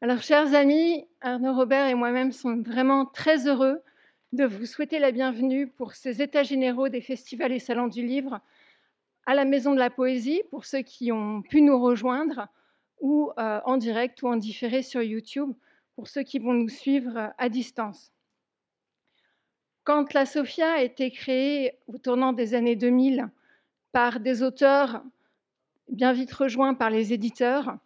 Alors, chers amis, Arnaud Robert et moi-même sommes vraiment très heureux de vous souhaiter la bienvenue pour ces états généraux des festivals et salons du livre à la Maison de la Poésie, pour ceux qui ont pu nous rejoindre, ou euh, en direct ou en différé sur YouTube, pour ceux qui vont nous suivre à distance. Quand la Sophia a été créée au tournant des années 2000 par des auteurs bien vite rejoints par les éditeurs,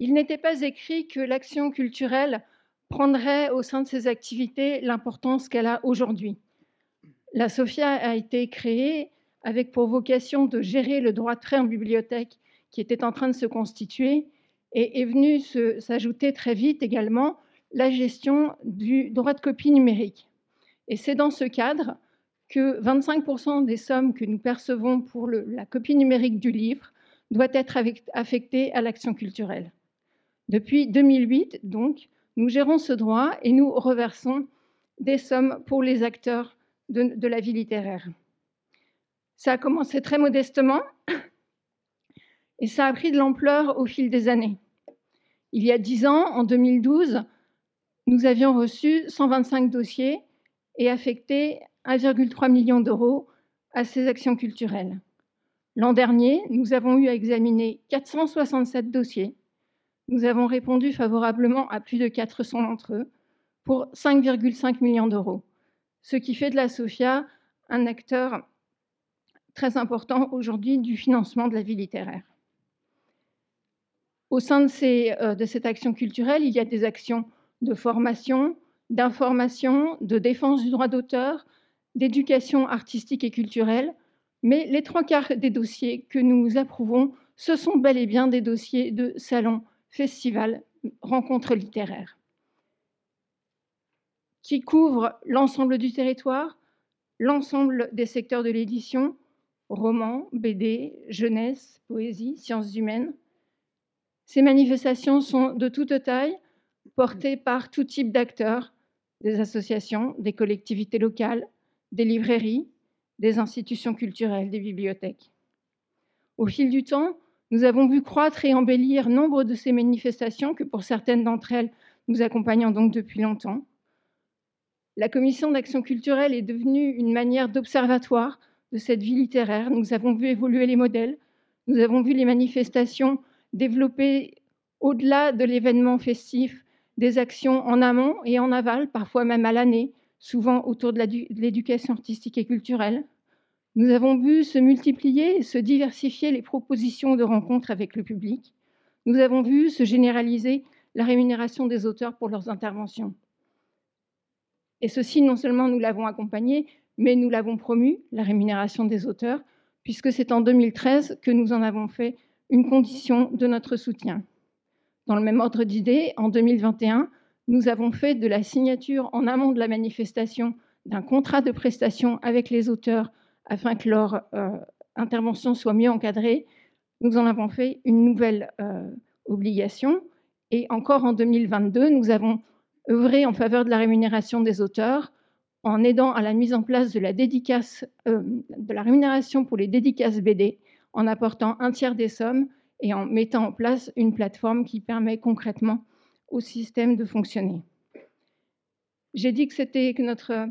il n'était pas écrit que l'action culturelle prendrait au sein de ses activités l'importance qu'elle a aujourd'hui. La SOFIA a été créée avec pour vocation de gérer le droit de prêt en bibliothèque qui était en train de se constituer et est venu s'ajouter très vite également la gestion du droit de copie numérique. Et c'est dans ce cadre que 25% des sommes que nous percevons pour la copie numérique du livre doit être affectée à l'action culturelle. Depuis 2008, donc, nous gérons ce droit et nous reversons des sommes pour les acteurs de, la vie littéraire. Ça a commencé très modestement et ça a pris de l'ampleur au fil des années. Il y a dix ans, en 2012, nous avions reçu 125 dossiers et affecté 1,3 million d'euros à ces actions culturelles. L'an dernier, nous avons eu à examiner 467 dossiers nous avons répondu favorablement à plus de 400 d'entre eux pour 5,5 millions d'euros, ce qui fait de la SOFIA un acteur très important aujourd'hui du financement de la vie littéraire. Au sein de, euh, de cette action culturelle, il y a des actions de formation, d'information, de défense du droit d'auteur, d'éducation artistique et culturelle, mais les trois quarts des dossiers que nous approuvons, ce sont bel et bien des dossiers de salon festival Rencontres littéraires, qui couvre l'ensemble du territoire, l'ensemble des secteurs de l'édition, romans, BD, jeunesse, poésie, sciences humaines. Ces manifestations sont de toute taille, portées par tout type d'acteurs, des associations, des collectivités locales, des librairies, des institutions culturelles, des bibliothèques. Au fil du temps, nous avons vu croître et embellir nombre de ces manifestations que pour certaines d'entre elles, nous accompagnons donc depuis longtemps. La commission d'action culturelle est devenue une manière d'observatoire de cette vie littéraire. Nous avons vu évoluer les modèles, nous avons vu les manifestations développer au-delà de l'événement festif des actions en amont et en aval, parfois même à l'année, souvent autour de l'éducation artistique et culturelle. Nous avons vu se multiplier et se diversifier les propositions de rencontres avec le public. Nous avons vu se généraliser la rémunération des auteurs pour leurs interventions. Et ceci, non seulement nous l'avons accompagné, mais nous l'avons promu, la rémunération des auteurs, puisque c'est en 2013 que nous en avons fait une condition de notre soutien. Dans le même ordre d'idées, en 2021, nous avons fait de la signature en amont de la manifestation d'un contrat de prestation avec les auteurs afin que leur euh, intervention soit mieux encadrée, nous en avons fait une nouvelle euh, obligation. Et encore en 2022, nous avons œuvré en faveur de la rémunération des auteurs en aidant à la mise en place de la, euh, de la rémunération pour les dédicaces BD, en apportant un tiers des sommes et en mettant en place une plateforme qui permet concrètement au système de fonctionner. J'ai dit que c'était que notre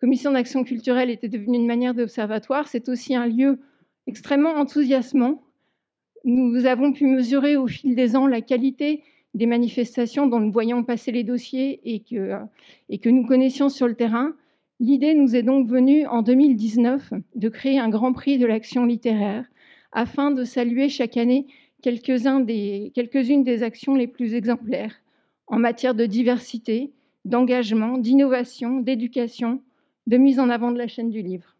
commission d'action culturelle était devenue une manière d'observatoire, c'est aussi un lieu extrêmement enthousiasmant. Nous avons pu mesurer au fil des ans la qualité des manifestations dont nous voyons passer les dossiers et que, nous connaissions sur le terrain. L'idée nous est donc venue en 2019 de créer un grand prix de l'action littéraire afin de saluer chaque année quelques-unes des, quelques des actions les plus exemplaires en matière de diversité, d'engagement, d'innovation, d'éducation, de mise en avant de la chaîne du livre.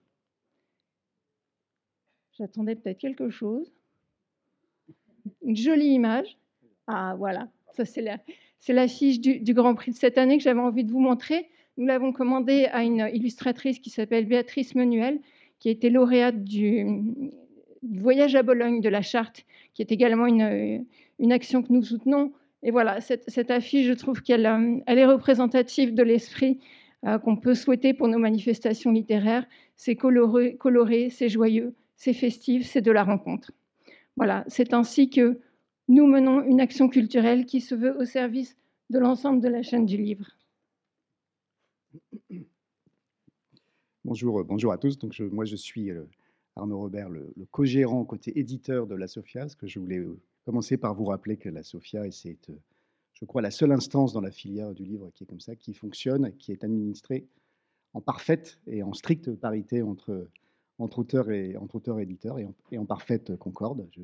J'attendais peut-être quelque chose. Une jolie image. Ah voilà, ça c'est la, c'est l'affiche du, Grand Prix de cette année que j'avais envie de vous montrer. Nous l'avons commandée à une illustratrice qui s'appelle Béatrice Menuel, qui a été lauréate du, voyage à Bologne de la charte, qui est également une, action que nous soutenons. Et voilà, cette, affiche, je trouve qu'elle elle est représentative de l'esprit euh, qu'on peut souhaiter pour nos manifestations littéraires. C'est coloré, c'est joyeux, c'est festif, c'est de la rencontre. Voilà, c'est ainsi que nous menons une action culturelle qui se veut au service de l'ensemble de la chaîne du livre. Bonjour, bonjour à tous. Donc moi, je suis euh, Arnaud Robert, le, co-gérant côté éditeur de la SOFIA. Ce que je voulais euh, commencer par vous rappeler que la SOFIA, c'est, euh, je crois, la seule instance dans la filière du livre qui est comme ça, qui fonctionne, qui est administrée en parfaite et en stricte parité entre entre auteurs et entre auteurs et éditeurs et en, parfaite concorde. Je,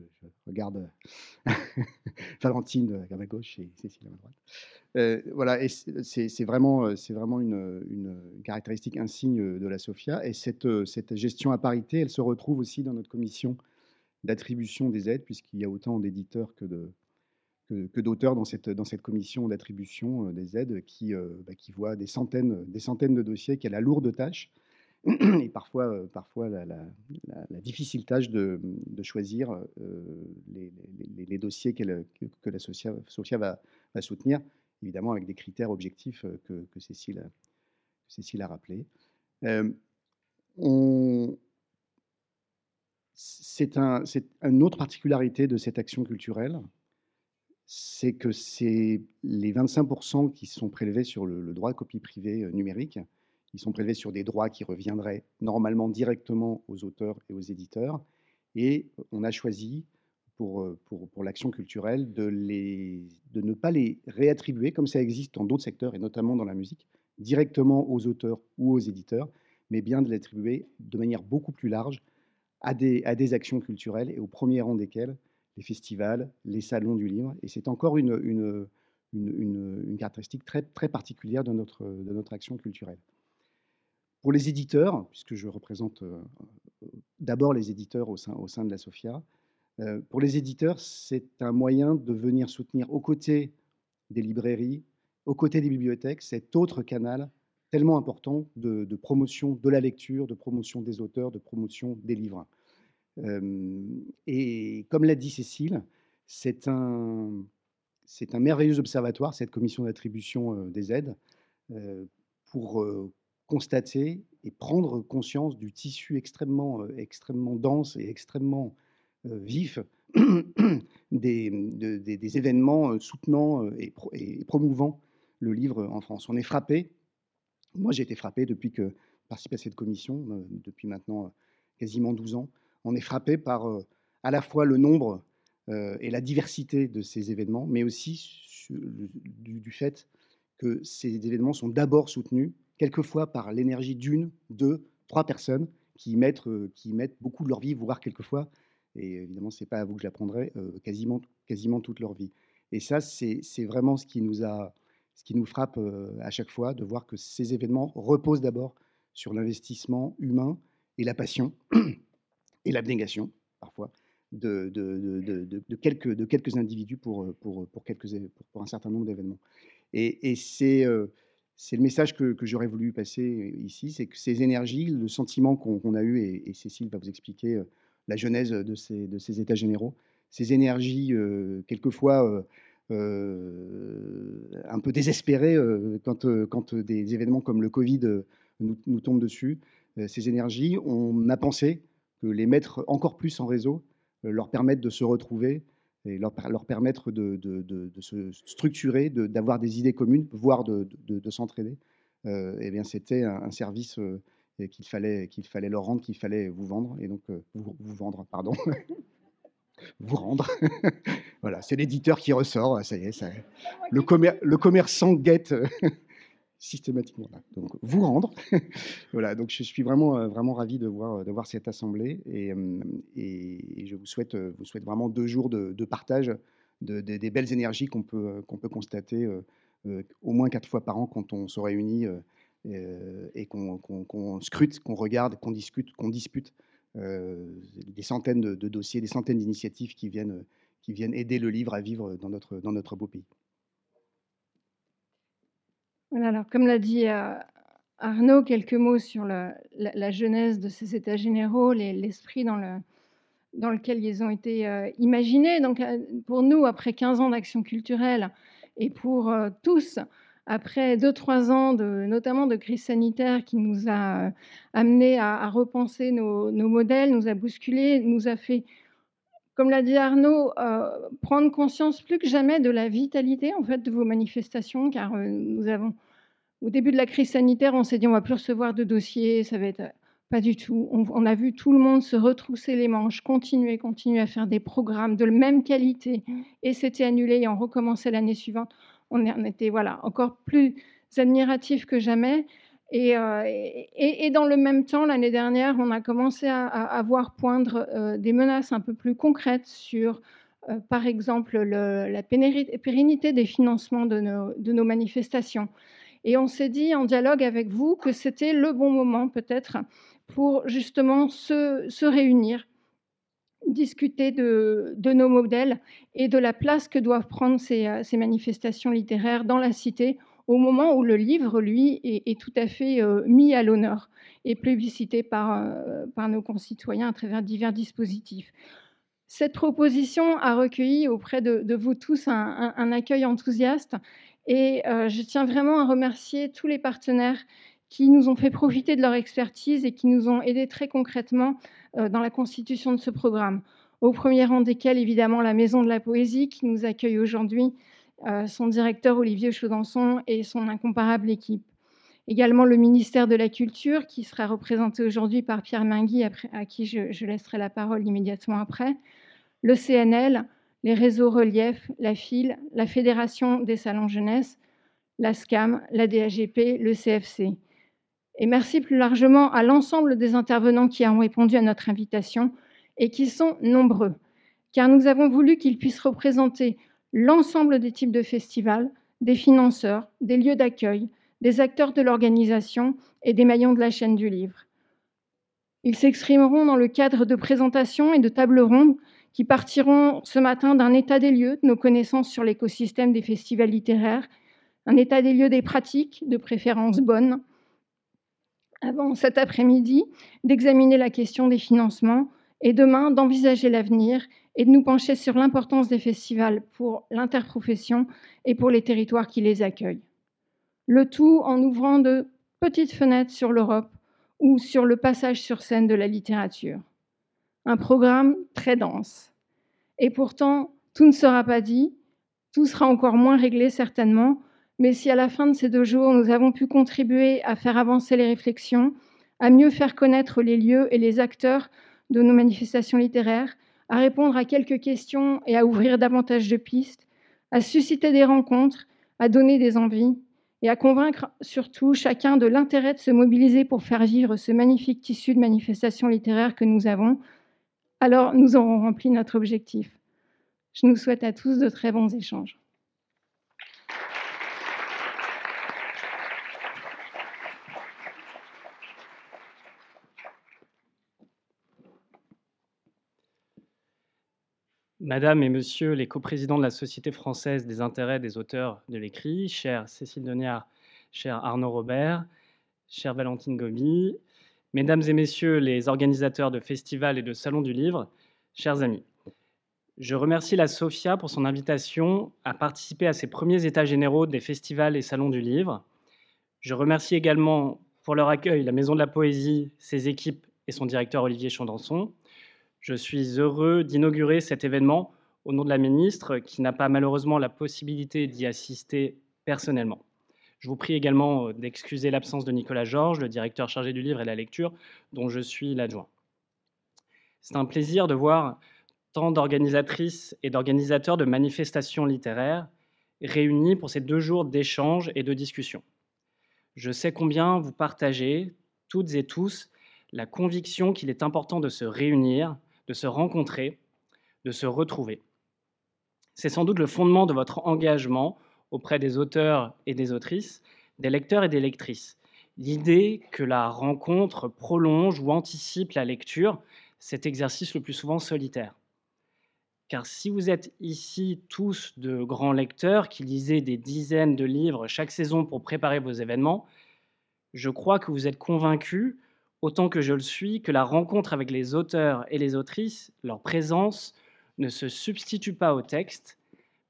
regarde Valentine à ma gauche et Cécile à ma droite. Euh, voilà, et c'est vraiment, c'est vraiment une, une, caractéristique insigne de la SOFIA. Et cette, cette gestion à parité, elle se retrouve aussi dans notre commission d'attribution des aides, puisqu'il y a autant d'éditeurs que de, que, d'auteurs dans cette, dans cette commission d'attribution des aides qui, euh, bah, qui voit des centaines, des centaines de dossiers, qui a la lourde tâche et parfois, euh, parfois la, difficile tâche de, choisir euh, les, dossiers que, la SOFIA, va, soutenir, évidemment avec des critères objectifs euh, que, Cécile, Cécile, a rappelés. c'est un, une autre particularité de cette action culturelle, c'est que c'est les 25% qui sont prélevés sur le, droit de copie privée numérique ils sont prélevés sur des droits qui reviendraient normalement directement aux auteurs et aux éditeurs. Et on a choisi pour, euh, pour, pour l'action culturelle de, les, de ne pas les réattribuer, comme ça existe dans d'autres secteurs, et notamment dans la musique, directement aux auteurs ou aux éditeurs, mais bien de les attribuer de manière beaucoup plus large à des, à des actions culturelles, et au premier rang desquelles les festivals, les salons du livre. Et c'est encore une, caractéristique très, particulière de notre, action culturelle. Pour les éditeurs, puisque je représente euh, d'abord les éditeurs au sein, au sein de la SOFIA, euh, pour les éditeurs, c'est un moyen de venir soutenir aux côtés des librairies, aux côtés des bibliothèques, cet autre canal tellement important de, promotion de la lecture, de promotion des auteurs, de promotion des livres. Et comme l'a dit Cécile, c'est un, c'est un merveilleux observatoire, cette commission d'attribution des aides, pour constater et prendre conscience du tissu extrêmement, extrêmement dense et extrêmement vif des, des, événements soutenant et, et, promouvant le livre en France. On est frappé, moi j'ai été frappé depuis que participe à cette commission, depuis maintenant quasiment 12 ans, on est frappé par à la fois le nombre et la diversité de ces événements, mais aussi du, fait que ces événements sont d'abord soutenus quelquefois par l'énergie d'une, deux, trois personnes qui mettent, euh, beaucoup de leur vie, voire quelquefois, et évidemment, ce n'est pas à vous que je l'apprendrai, euh, quasiment, toute leur vie. Et ça, c'est vraiment ce qui nous, frappe euh, à chaque fois, de voir que ces événements reposent d'abord sur l'investissement humain et la passion et l'abnégation, parfois, de, quelques, individus pour, pour, pour, quelques, pour, un certain nombre d'événements. Et, c'est le message que, j'aurais voulu passer euh, ici, c'est que ces énergies, le sentiment qu'on a eu, et, Cécile va vous expliquer euh, la genèse de ces, états généraux, ces énergies euh, quelquefois un peu désespérées quand, des événements comme le Covid nous tombent dessus, ces énergies, on a pensé que les mettre encore plus en réseau leur permettent de se retrouver et leur, leur permettre de, de, de, se structurer, d'avoir des idées communes, voire de, s'entraider, euh, eh bien c'était un, service euh, qu'il fallait, qu'il fallait leur rendre, qu'il fallait vous vendre, et donc euh, vous, vous, vendre, pardon, vous rendre. voilà, c'est l'éditeur qui ressort, ça y est, ça, le, le commerçant guette systématiquement. Donc, vous rendre. voilà, donc je suis vraiment, euh, vraiment ravi de voir, de voir cette assemblée et, euh, et, je vous souhaite, euh, vous souhaite vraiment deux jours de, partage de, des belles énergies qu'on peut, qu'on peut constater au moins quatre fois par an quand on se réunit et qu'on scrute, qu'on regarde, qu'on discute, qu'on dispute des centaines de, dossiers, des centaines d'initiatives qui viennent, qui viennent aider le livre à vivre dans notre, dans notre beau pays comme l'a dit euh, Arnaud, quelques mots sur la, genèse de ces états généraux, l'esprit dans, lequel ils ont été euh, imaginés. Donc euh, pour nous, après 15 ans d'action culturelle, et pour tous, après 2-3 ans, de, notamment de crise sanitaire qui nous a amenés à, repenser nos, modèles, nous a bousculés, nous a fait comme l'a dit Arnaud, euh, prendre conscience plus que jamais de la vitalité en fait de vos manifestations, car euh, nous avons, au début de la crise sanitaire, on s'est dit on va plus recevoir de dossiers, ça va être pas du tout. On, a vu tout le monde se retrousser les manches, continuer, continuer à faire des programmes de même qualité, et c'était annulé et on recommençait l'année suivante. On, était voilà encore plus admiratifs que jamais. Euh, et, dans le même temps, l'année dernière, on a commencé à, voir poindre euh, des menaces un peu plus concrètes sur, euh, par exemple, la pérennité des financements de nos, manifestations. Et on s'est dit en dialogue avec vous que c'était le bon moment peut-être pour justement se, réunir, discuter de, nos modèles et de la place que doivent prendre ces manifestations littéraires dans la cité au moment où le livre, lui, est, tout à fait euh, mis à l'honneur et plébiscité par, euh, par nos concitoyens à travers divers dispositifs. Cette proposition a recueilli auprès de, vous tous un, accueil enthousiaste et euh, je tiens vraiment à remercier tous les partenaires qui nous ont fait profiter de leur expertise et qui nous ont aidés très concrètement dans la constitution de ce programme. Au premier rang desquels, évidemment, la Maison de la Poésie qui nous accueille aujourd'hui son directeur Olivier Chaudançon et son incomparable équipe. Également le ministère de la Culture, qui sera représenté aujourd'hui par Pierre Mingui, à qui je, laisserai la parole immédiatement après, le CNL, les réseaux Relief, la FIL, la Fédération des salons jeunesse, la SCAM, la DAGP, le CFC. Et merci plus largement à l'ensemble des intervenants qui ont répondu à notre invitation et qui sont nombreux, car nous avons voulu qu'ils puissent représenter l'ensemble des types de festivals, des financeurs, des lieux d'accueil, des acteurs de l'organisation et des maillons de la chaîne du livre. Ils s'exprimeront dans le cadre de présentations et de tables rondes qui partiront ce matin d'un état des lieux de nos connaissances sur l'écosystème des festivals littéraires, un état des lieux des pratiques, de préférence bonnes, avant cet après-midi d'examiner la question des financements et demain d'envisager l'avenir et de nous pencher sur l'importance des festivals pour l'interprofession et pour les territoires qui les accueillent. Le tout en ouvrant de petites fenêtres sur l'Europe ou sur le passage sur scène de la littérature. Un programme très dense. Et pourtant, tout ne sera pas dit, tout sera encore moins réglé certainement, mais si à la fin de ces deux jours, nous avons pu contribuer à faire avancer les réflexions, à mieux faire connaître les lieux et les acteurs de nos manifestations littéraires, à répondre à quelques questions et à ouvrir davantage de pistes, à susciter des rencontres, à donner des envies et à convaincre surtout chacun de l'intérêt de se mobiliser pour faire vivre ce magnifique tissu de manifestations littéraires que nous avons, alors nous aurons rempli notre objectif. Je nous souhaite à tous de très bons échanges. Madame et Monsieur les coprésidents de la Société française des intérêts des auteurs de l'écrit, chère Cécile Deniard, cher Arnaud Robert, chère Valentine Gobi, Mesdames et Messieurs les organisateurs de festivals et de salons du livre, chers amis. Je remercie la SOFIA pour son invitation à participer à ces premiers états généraux des festivals et salons du livre. Je remercie également pour leur accueil la Maison de la Poésie, ses équipes et son directeur Olivier Chandanson. Je suis heureux d'inaugurer cet événement au nom de la ministre qui n'a pas malheureusement la possibilité d'y assister personnellement. Je vous prie également euh, d'excuser l'absence de Nicolas Georges, le directeur chargé du livre et de la lecture, dont je suis l'adjoint. C'est un plaisir de voir tant d'organisatrices et d'organisateurs de manifestations littéraires réunis pour ces deux jours d'échanges et de discussions. Je sais combien vous partagez, toutes et tous, la conviction qu'il est important de se réunir de se rencontrer, de se retrouver. C'est sans doute le fondement de votre engagement auprès des auteurs et des autrices, des lecteurs et des lectrices. L'idée que la rencontre prolonge ou anticipe la lecture, cet exercice le plus souvent solitaire. Car si vous êtes ici tous de grands lecteurs qui lisez des dizaines de livres chaque saison pour préparer vos événements, je crois que vous êtes convaincus autant que je le suis, que la rencontre avec les auteurs et les autrices, leur présence, ne se substitue pas au texte,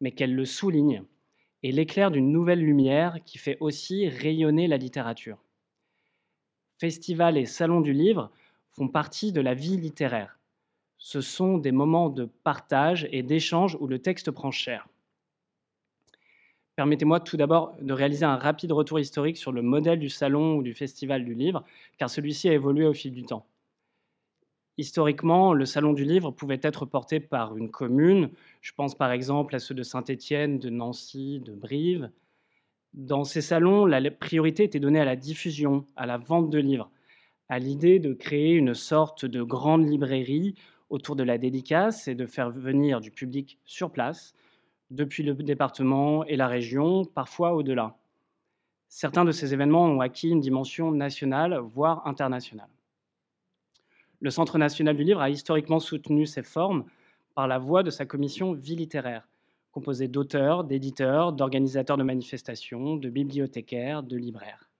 mais qu'elle le souligne et l'éclaire d'une nouvelle lumière qui fait aussi rayonner la littérature. Festival et salon du livre font partie de la vie littéraire. Ce sont des moments de partage et d'échange où le texte prend cher. Permettez-moi tout d'abord de réaliser un rapide retour historique sur le modèle du salon ou du festival du livre, car celui-ci a évolué au fil du temps. Historiquement, le salon du livre pouvait être porté par une commune. Je pense par exemple à ceux de Saint-Étienne, de Nancy, de Brive. Dans ces salons, la priorité était donnée à la diffusion, à la vente de livres, à l'idée de créer une sorte de grande librairie autour de la dédicace et de faire venir du public sur place depuis le département et la région, parfois au-delà. Certains de ces événements ont acquis une dimension nationale, voire internationale. Le Centre national du livre a historiquement soutenu ces formes par la voie de sa commission vie littéraire, composée d'auteurs, d'éditeurs, d'organisateurs de manifestations, de bibliothécaires, de libraires.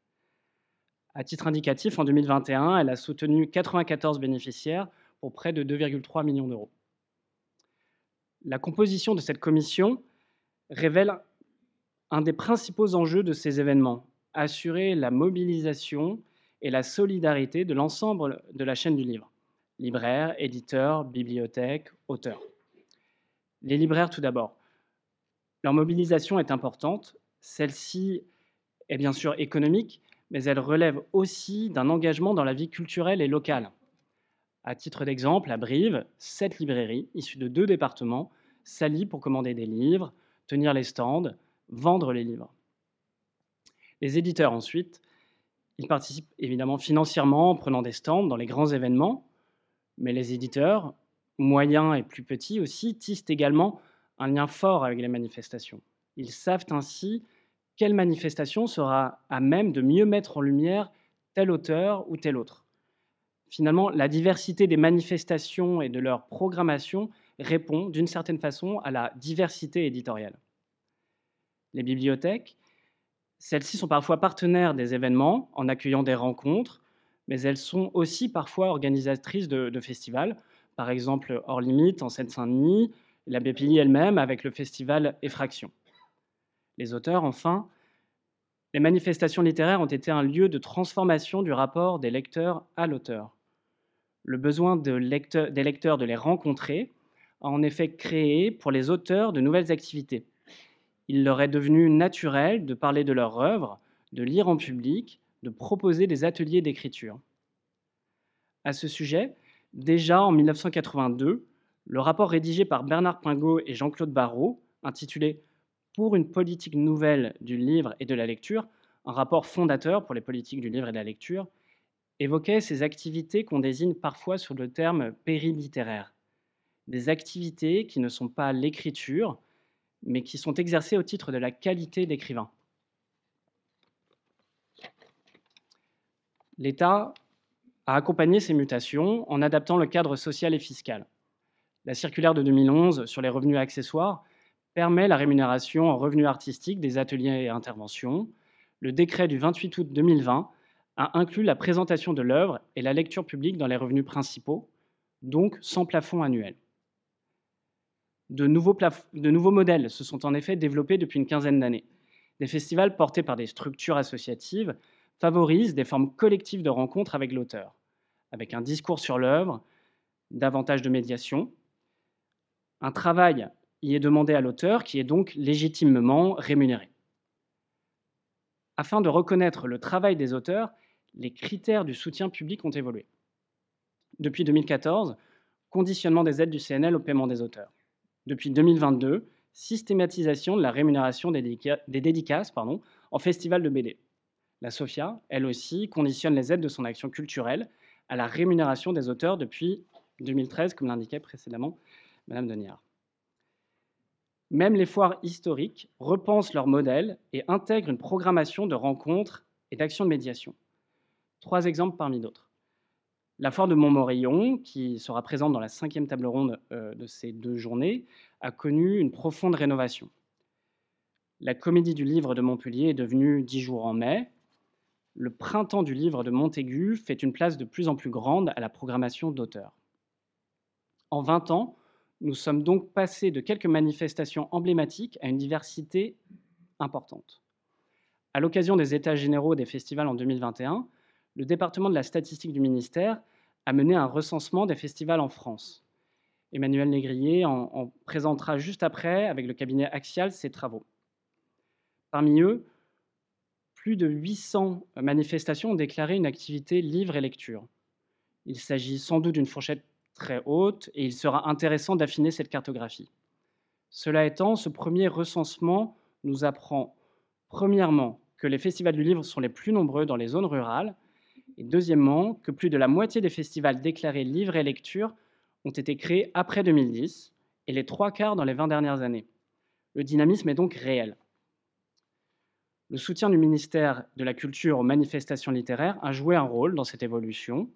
À titre indicatif, en 2021, elle a soutenu 94 bénéficiaires pour près de 2,3 millions d'euros. La composition de cette commission révèle un des principaux enjeux de ces événements, assurer la mobilisation et la solidarité de l'ensemble de la chaîne du livre, libraires, éditeurs, bibliothèques, auteurs. Les libraires tout d'abord. Leur mobilisation est importante, celle-ci est bien sûr économique, mais elle relève aussi d'un engagement dans la vie culturelle et locale. À titre d'exemple, à Brive, sept librairies issues de deux départements s'allient pour commander des livres, tenir les stands, vendre les livres. Les éditeurs ensuite, ils participent évidemment financièrement en prenant des stands dans les grands événements, mais les éditeurs, moyens et plus petits aussi, tissent également un lien fort avec les manifestations. Ils savent ainsi quelle manifestation sera à même de mieux mettre en lumière tel auteur ou tel autre. Finalement, la diversité des manifestations et de leur programmation répond d'une certaine façon à la diversité éditoriale. Les bibliothèques, celles-ci sont parfois partenaires des événements en accueillant des rencontres, mais elles sont aussi parfois organisatrices de, festivals, par exemple Hors Limite en Seine-Saint-Denis, la BPI elle-même avec le festival Effraction. Les auteurs, enfin, les manifestations littéraires ont été un lieu de transformation du rapport des lecteurs à l'auteur le besoin des lecteurs de les rencontrer a en effet créé pour les auteurs de nouvelles activités. Il leur est devenu naturel de parler de leur œuvre, de lire en public, de proposer des ateliers d'écriture. À ce sujet, déjà en 1982, le rapport rédigé par Bernard Pingot et Jean-Claude Barrault, intitulé Pour une politique nouvelle du livre et de la lecture, un rapport fondateur pour les politiques du livre et de la lecture, évoquait ces activités qu'on désigne parfois sous le terme périlittéraire, des activités qui ne sont pas l'écriture, mais qui sont exercées au titre de la qualité d'écrivain. L'État a accompagné ces mutations en adaptant le cadre social et fiscal. La circulaire de 2011 sur les revenus accessoires permet la rémunération en revenus artistiques des ateliers et interventions. Le décret du 28 août 2020 a inclus la présentation de l'œuvre et la lecture publique dans les revenus principaux, donc sans plafond annuel. De nouveaux, modèles se sont en effet développés depuis une quinzaine d'années. Des festivals portés par des structures associatives favorisent des formes collectives de rencontres avec l'auteur, avec un discours sur l'œuvre, davantage de médiation. Un travail y est demandé à l'auteur qui est donc légitimement rémunéré. Afin de reconnaître le travail des auteurs, les critères du soutien public ont évolué. Depuis 2014, conditionnement des aides du CNL au paiement des auteurs. Depuis 2022, systématisation de la rémunération des, dédicaces en festival de BD. La SOFIA, elle aussi, conditionne les aides de son action culturelle à la rémunération des auteurs depuis 2013, comme l'indiquait précédemment Madame Deniard. Même les foires historiques repensent leur modèle et intègrent une programmation de rencontres et d'actions de médiation. Trois exemples parmi d'autres. La foire de Montmorillon, qui sera présente dans la cinquième table ronde euh, de ces deux journées, a connu une profonde rénovation. La Comédie du Livre de Montpellier est devenue dix jours en mai. Le Printemps du Livre de Montaigu fait une place de plus en plus grande à la programmation d'auteurs. En 20 ans, nous sommes donc passés de quelques manifestations emblématiques à une diversité importante. À l'occasion des États généraux des festivals en 2021, le département de la statistique du ministère a mené un recensement des festivals en France. Emmanuel Négrier en, présentera juste après, avec le cabinet Axial, ses travaux. Parmi eux, plus de 800 manifestations ont déclaré une activité livre et lecture. Il s'agit sans doute d'une fourchette très haute et il sera intéressant d'affiner cette cartographie. Cela étant, ce premier recensement nous apprend premièrement que les festivals du livre sont les plus nombreux dans les zones rurales et deuxièmement que plus de la moitié des festivals déclarés livre et lecture ont été créés après 2010 et les trois quarts dans les 20 dernières années. Le dynamisme est donc réel. Le soutien du ministère de la Culture aux manifestations littéraires a joué un rôle dans cette évolution.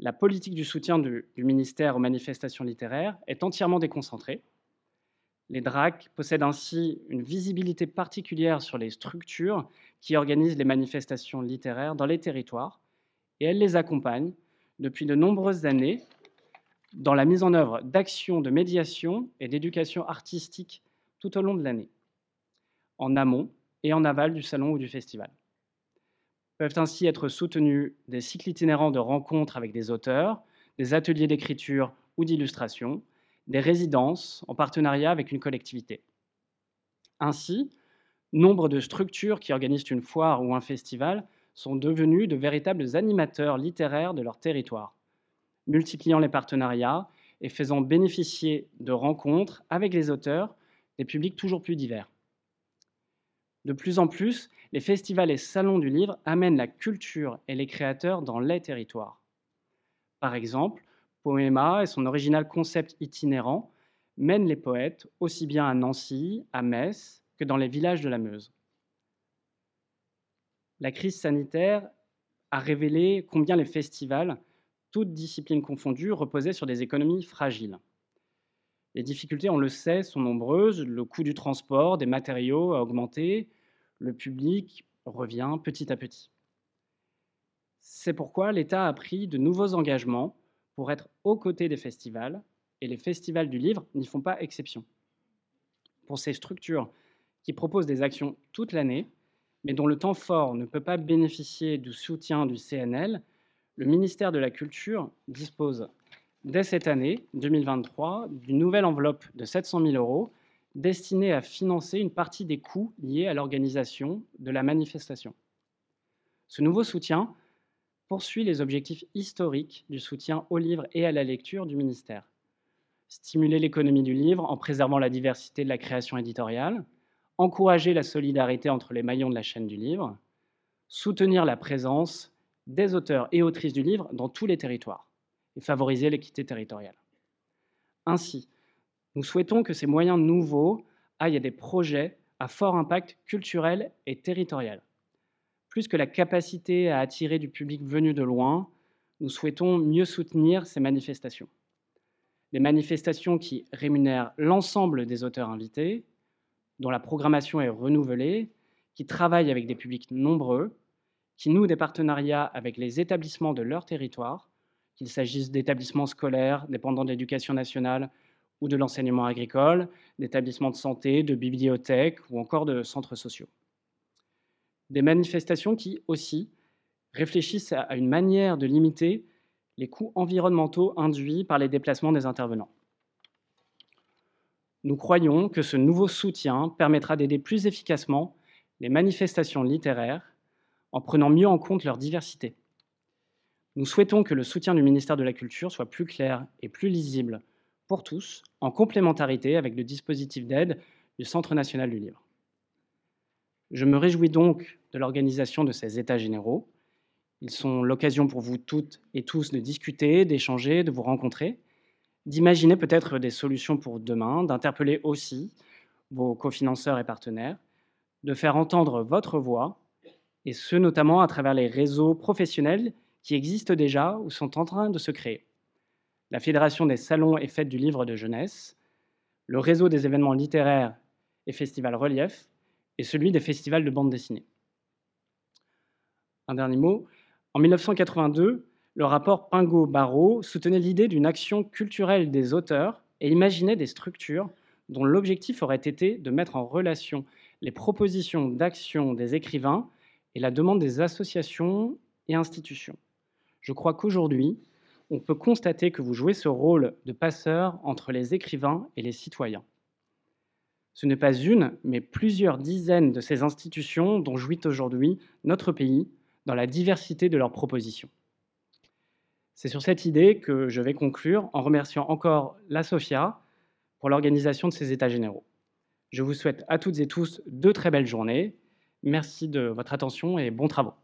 La politique du soutien du, ministère aux manifestations littéraires est entièrement déconcentrée. Les DRAC possèdent ainsi une visibilité particulière sur les structures qui organisent les manifestations littéraires dans les territoires et elles les accompagnent depuis de nombreuses années dans la mise en œuvre d'actions de médiation et d'éducation artistique tout au long de l'année, en amont et en aval du salon ou du festival. Peuvent ainsi être soutenus des cycles itinérants de rencontres avec des auteurs, des ateliers d'écriture ou d'illustration, des résidences en partenariat avec une collectivité. Ainsi, nombre de structures qui organisent une foire ou un festival sont devenus de véritables animateurs littéraires de leur territoire multipliant les partenariats et faisant bénéficier de rencontres avec les auteurs des publics toujours plus divers. De plus en plus, les festivals et salons du livre amènent la culture et les créateurs dans les territoires. Par exemple, Poema et son original concept itinérant mènent les poètes aussi bien à Nancy, à Metz, que dans les villages de la Meuse. La crise sanitaire a révélé combien les festivals toutes disciplines confondues, reposaient sur des économies fragiles. Les difficultés, on le sait, sont nombreuses. Le coût du transport, des matériaux a augmenté. Le public revient petit à petit. C'est pourquoi l'État a pris de nouveaux engagements pour être aux côtés des festivals, et les festivals du livre n'y font pas exception. Pour ces structures qui proposent des actions toute l'année, mais dont le temps fort ne peut pas bénéficier du soutien du CNL, le ministère de la Culture dispose dès cette année 2023 d'une nouvelle enveloppe de 700 000 euros destinée à financer une partie des coûts liés à l'organisation de la manifestation. Ce nouveau soutien poursuit les objectifs historiques du soutien au livre et à la lecture du ministère. Stimuler l'économie du livre en préservant la diversité de la création éditoriale, encourager la solidarité entre les maillons de la chaîne du livre, soutenir la présence des auteurs et autrices du livre dans tous les territoires et favoriser l'équité territoriale. Ainsi, nous souhaitons que ces moyens nouveaux aillent à des projets à fort impact culturel et territorial. Plus que la capacité à attirer du public venu de loin, nous souhaitons mieux soutenir ces manifestations. Des manifestations qui rémunèrent l'ensemble des auteurs invités, dont la programmation est renouvelée, qui travaillent avec des publics nombreux qui nouent des partenariats avec les établissements de leur territoire, qu'il s'agisse d'établissements scolaires dépendants de l'éducation nationale ou de l'enseignement agricole, d'établissements de santé, de bibliothèques ou encore de centres sociaux. Des manifestations qui aussi réfléchissent à une manière de limiter les coûts environnementaux induits par les déplacements des intervenants. Nous croyons que ce nouveau soutien permettra d'aider plus efficacement les manifestations littéraires en prenant mieux en compte leur diversité. Nous souhaitons que le soutien du ministère de la Culture soit plus clair et plus lisible pour tous, en complémentarité avec le dispositif d'aide du Centre national du livre. Je me réjouis donc de l'organisation de ces États généraux. Ils sont l'occasion pour vous toutes et tous de discuter, d'échanger, de vous rencontrer, d'imaginer peut-être des solutions pour demain, d'interpeller aussi vos cofinanceurs et partenaires, de faire entendre votre voix et ce notamment à travers les réseaux professionnels qui existent déjà ou sont en train de se créer. La Fédération des salons et fêtes du livre de jeunesse, le réseau des événements littéraires et festivals relief, et celui des festivals de bande dessinée. Un dernier mot. En 1982, le rapport Pingot-Barrault soutenait l'idée d'une action culturelle des auteurs et imaginait des structures dont l'objectif aurait été de mettre en relation les propositions d'action des écrivains et la demande des associations et institutions. Je crois qu'aujourd'hui, on peut constater que vous jouez ce rôle de passeur entre les écrivains et les citoyens. Ce n'est pas une, mais plusieurs dizaines de ces institutions dont jouit aujourd'hui notre pays dans la diversité de leurs propositions. C'est sur cette idée que je vais conclure en remerciant encore la SOFIA pour l'organisation de ces États généraux. Je vous souhaite à toutes et tous de très belles journées. Merci de votre attention et bons travaux.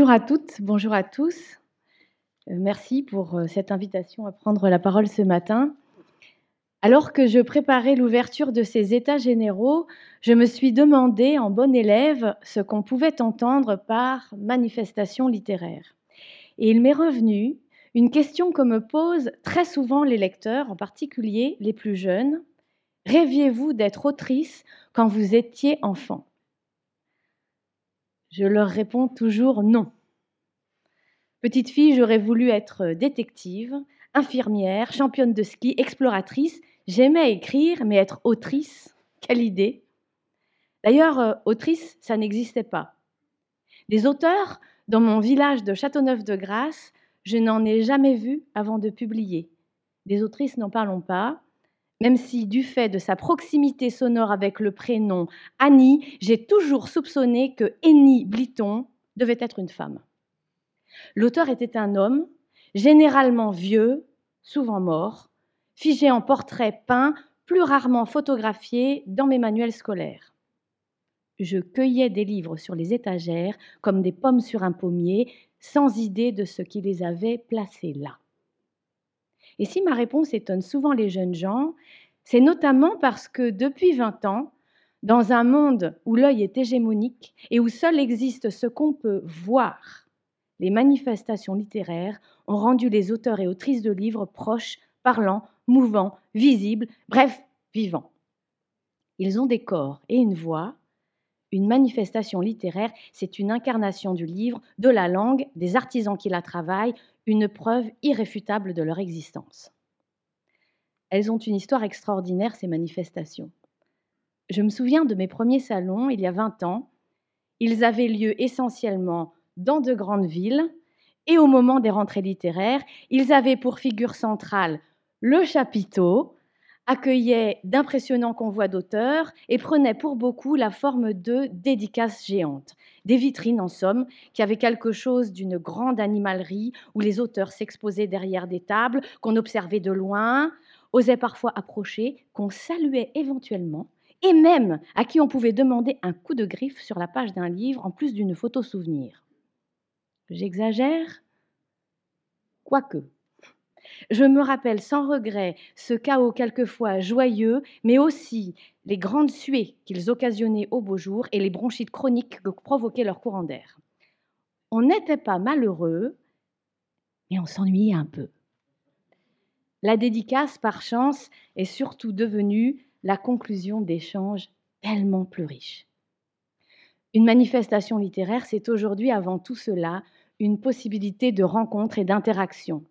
Bonjour à toutes, bonjour à tous. Euh, merci pour euh, cette invitation à prendre la parole ce matin. Alors que je préparais l'ouverture de ces États généraux, je me suis demandé en bon élève ce qu'on pouvait entendre par manifestation littéraire. Et il m'est revenu une question que me posent très souvent les lecteurs, en particulier les plus jeunes. Rêviez-vous d'être autrice quand vous étiez enfant? Je leur réponds toujours non. Petite fille, j'aurais voulu être détective, infirmière, championne de ski, exploratrice. J'aimais écrire, mais être autrice, quelle idée. D'ailleurs, euh, autrice, ça n'existait pas. Des auteurs, dans mon village de Châteauneuf-de-Grasse, je n'en ai jamais vu avant de publier. Des autrices, n'en parlons pas même si du fait de sa proximité sonore avec le prénom Annie, j'ai toujours soupçonné que Annie Bliton devait être une femme. L'auteur était un homme, généralement vieux, souvent mort, figé en portrait peint, plus rarement photographié dans mes manuels scolaires. Je cueillais des livres sur les étagères comme des pommes sur un pommier, sans idée de ce qui les avait placés là. Et si ma réponse étonne souvent les jeunes gens, c'est notamment parce que depuis 20 ans, dans un monde où l'œil est hégémonique et où seul existe ce qu'on peut voir, les manifestations littéraires ont rendu les auteurs et autrices de livres proches, parlants, mouvants, visibles, bref, vivants. Ils ont des corps et une voix. Une manifestation littéraire, c'est une incarnation du livre, de la langue, des artisans qui la travaillent, une preuve irréfutable de leur existence. Elles ont une histoire extraordinaire, ces manifestations. Je me souviens de mes premiers salons, il y a 20 ans. Ils avaient lieu essentiellement dans de grandes villes, et au moment des rentrées littéraires, ils avaient pour figure centrale le chapiteau, accueillait d'impressionnants convois d'auteurs et prenait pour beaucoup la forme de dédicaces géantes, des vitrines en somme, qui avaient quelque chose d'une grande animalerie où les auteurs s'exposaient derrière des tables, qu'on observait de loin, osaient parfois approcher, qu'on saluait éventuellement, et même à qui on pouvait demander un coup de griffe sur la page d'un livre en plus d'une photo souvenir. J'exagère? Quoique. Je me rappelle sans regret ce chaos quelquefois joyeux, mais aussi les grandes suées qu'ils occasionnaient au beau jour et les bronchites chroniques que provoquait leur courant d'air. On n'était pas malheureux, mais on s'ennuyait un peu. La dédicace, par chance, est surtout devenue la conclusion d'échanges tellement plus riches. Une manifestation littéraire, c'est aujourd'hui avant tout cela une possibilité de rencontre et d'interaction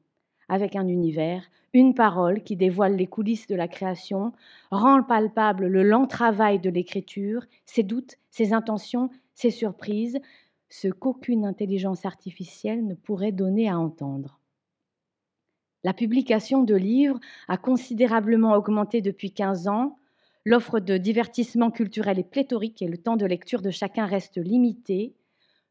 avec un univers, une parole qui dévoile les coulisses de la création, rend palpable le lent travail de l'écriture, ses doutes, ses intentions, ses surprises, ce qu'aucune intelligence artificielle ne pourrait donner à entendre. La publication de livres a considérablement augmenté depuis 15 ans. L'offre de divertissement culturel est pléthorique et le temps de lecture de chacun reste limité.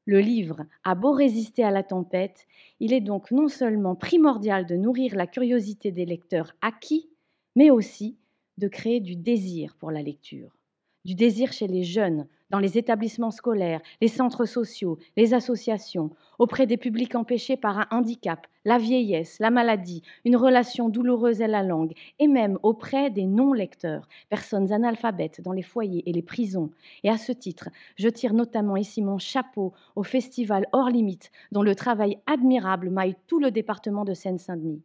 Le livre a beau résister à la tempête, il est donc non seulement primordial de nourrir la curiosité des lecteurs acquis, mais aussi de créer du désir pour la lecture, du désir chez les jeunes, dans les établissements scolaires, les centres sociaux, les associations, auprès des publics empêchés par un handicap, la vieillesse, la maladie, une relation douloureuse à la langue, et même auprès des non-lecteurs, personnes analphabètes dans les foyers et les prisons. Et à ce titre, je tire notamment ici mon chapeau au festival Hors Limite, dont le travail admirable maille tout le département de Seine-Saint-Denis.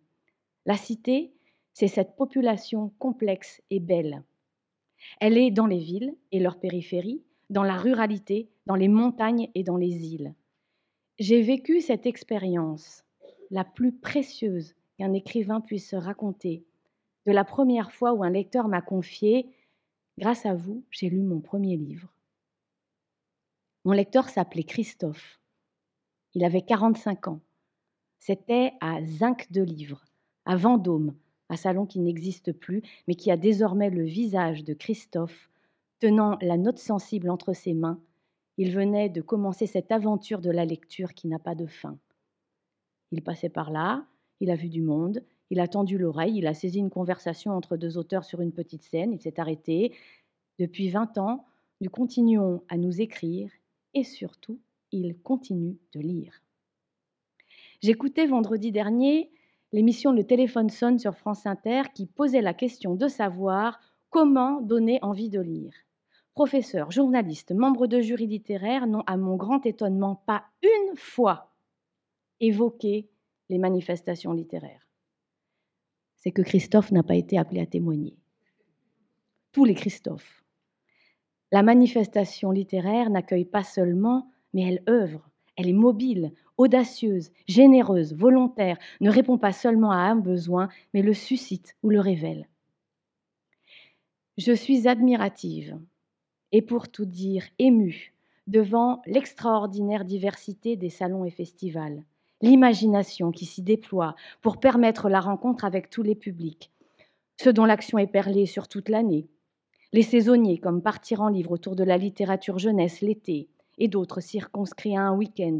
La cité, c'est cette population complexe et belle. Elle est dans les villes et leurs périphéries, dans la ruralité, dans les montagnes et dans les îles. J'ai vécu cette expérience, la plus précieuse qu'un écrivain puisse raconter, de la première fois où un lecteur m'a confié Grâce à vous, j'ai lu mon premier livre. Mon lecteur s'appelait Christophe. Il avait 45 ans. C'était à Zinc de Livres, à Vendôme, un salon qui n'existe plus, mais qui a désormais le visage de Christophe, tenant la note sensible entre ses mains. Il venait de commencer cette aventure de la lecture qui n'a pas de fin. Il passait par là, il a vu du monde, il a tendu l'oreille, il a saisi une conversation entre deux auteurs sur une petite scène, il s'est arrêté. Depuis 20 ans, nous continuons à nous écrire et surtout, il continue de lire. J'écoutais vendredi dernier l'émission Le téléphone sonne sur France Inter qui posait la question de savoir comment donner envie de lire. Professeur, journaliste, membre de jury littéraire n'ont, à mon grand étonnement, pas une fois évoqué les manifestations littéraires. C'est que Christophe n'a pas été appelé à témoigner. Tous les Christophe. La manifestation littéraire n'accueille pas seulement, mais elle œuvre, elle est mobile, audacieuse, généreuse, volontaire, ne répond pas seulement à un besoin, mais le suscite ou le révèle. Je suis admirative et pour tout dire émue devant l'extraordinaire diversité des salons et festivals, l'imagination qui s'y déploie pour permettre la rencontre avec tous les publics, ceux dont l'action est perlée sur toute l'année, les saisonniers comme partir en livre autour de la littérature jeunesse l'été et d'autres circonscrits à un week-end,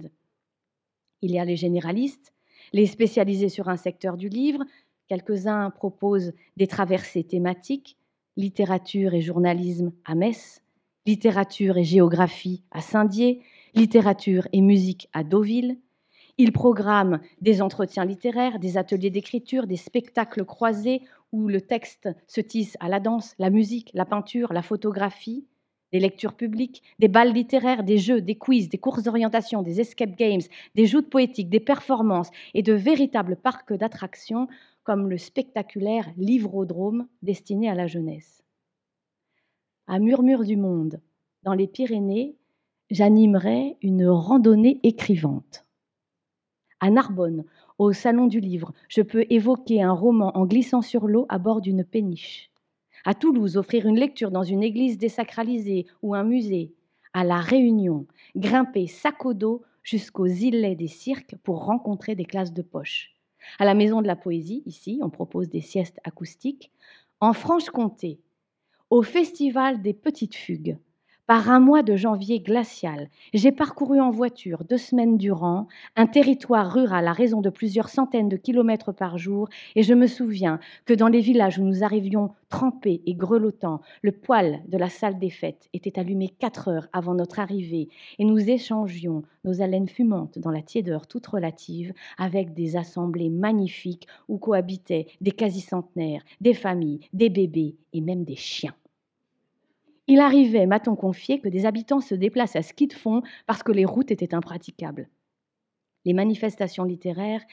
il y a les généralistes, les spécialisés sur un secteur du livre. Quelques-uns proposent des traversées thématiques, littérature et journalisme à Metz, littérature et géographie à Saint-Dié, littérature et musique à Deauville. Ils programment des entretiens littéraires, des ateliers d'écriture, des spectacles croisés où le texte se tisse à la danse, la musique, la peinture, la photographie des lectures publiques, des balles littéraires, des jeux, des quiz, des courses d'orientation, des escape games, des joutes poétiques, des performances et de véritables parcs d'attractions comme le spectaculaire Livrodrome destiné à la jeunesse. À Murmure du Monde, dans les Pyrénées, j'animerai une randonnée écrivante. À Narbonne, au Salon du Livre, je peux évoquer un roman en glissant sur l'eau à bord d'une péniche. À Toulouse, offrir une lecture dans une église désacralisée ou un musée. À La Réunion, grimper sac au dos jusqu'aux îlets des cirques pour rencontrer des classes de poche. À la Maison de la Poésie, ici, on propose des siestes acoustiques. En Franche-Comté, au Festival des Petites Fugues, par un mois de janvier glacial, j'ai parcouru en voiture deux semaines durant un territoire rural à raison de plusieurs centaines de kilomètres par jour, et je me souviens que dans les villages où nous arrivions trempés et grelottants, le poêle de la salle des fêtes était allumé quatre heures avant notre arrivée, et nous échangions nos haleines fumantes dans la tiédeur toute relative avec des assemblées magnifiques où cohabitaient des quasi-centenaires, des familles, des bébés et même des chiens. Il arrivait, m'a-t-on confié, que des habitants se déplacent à ski de fond parce que les routes étaient impraticables. Les manifestations littéraires,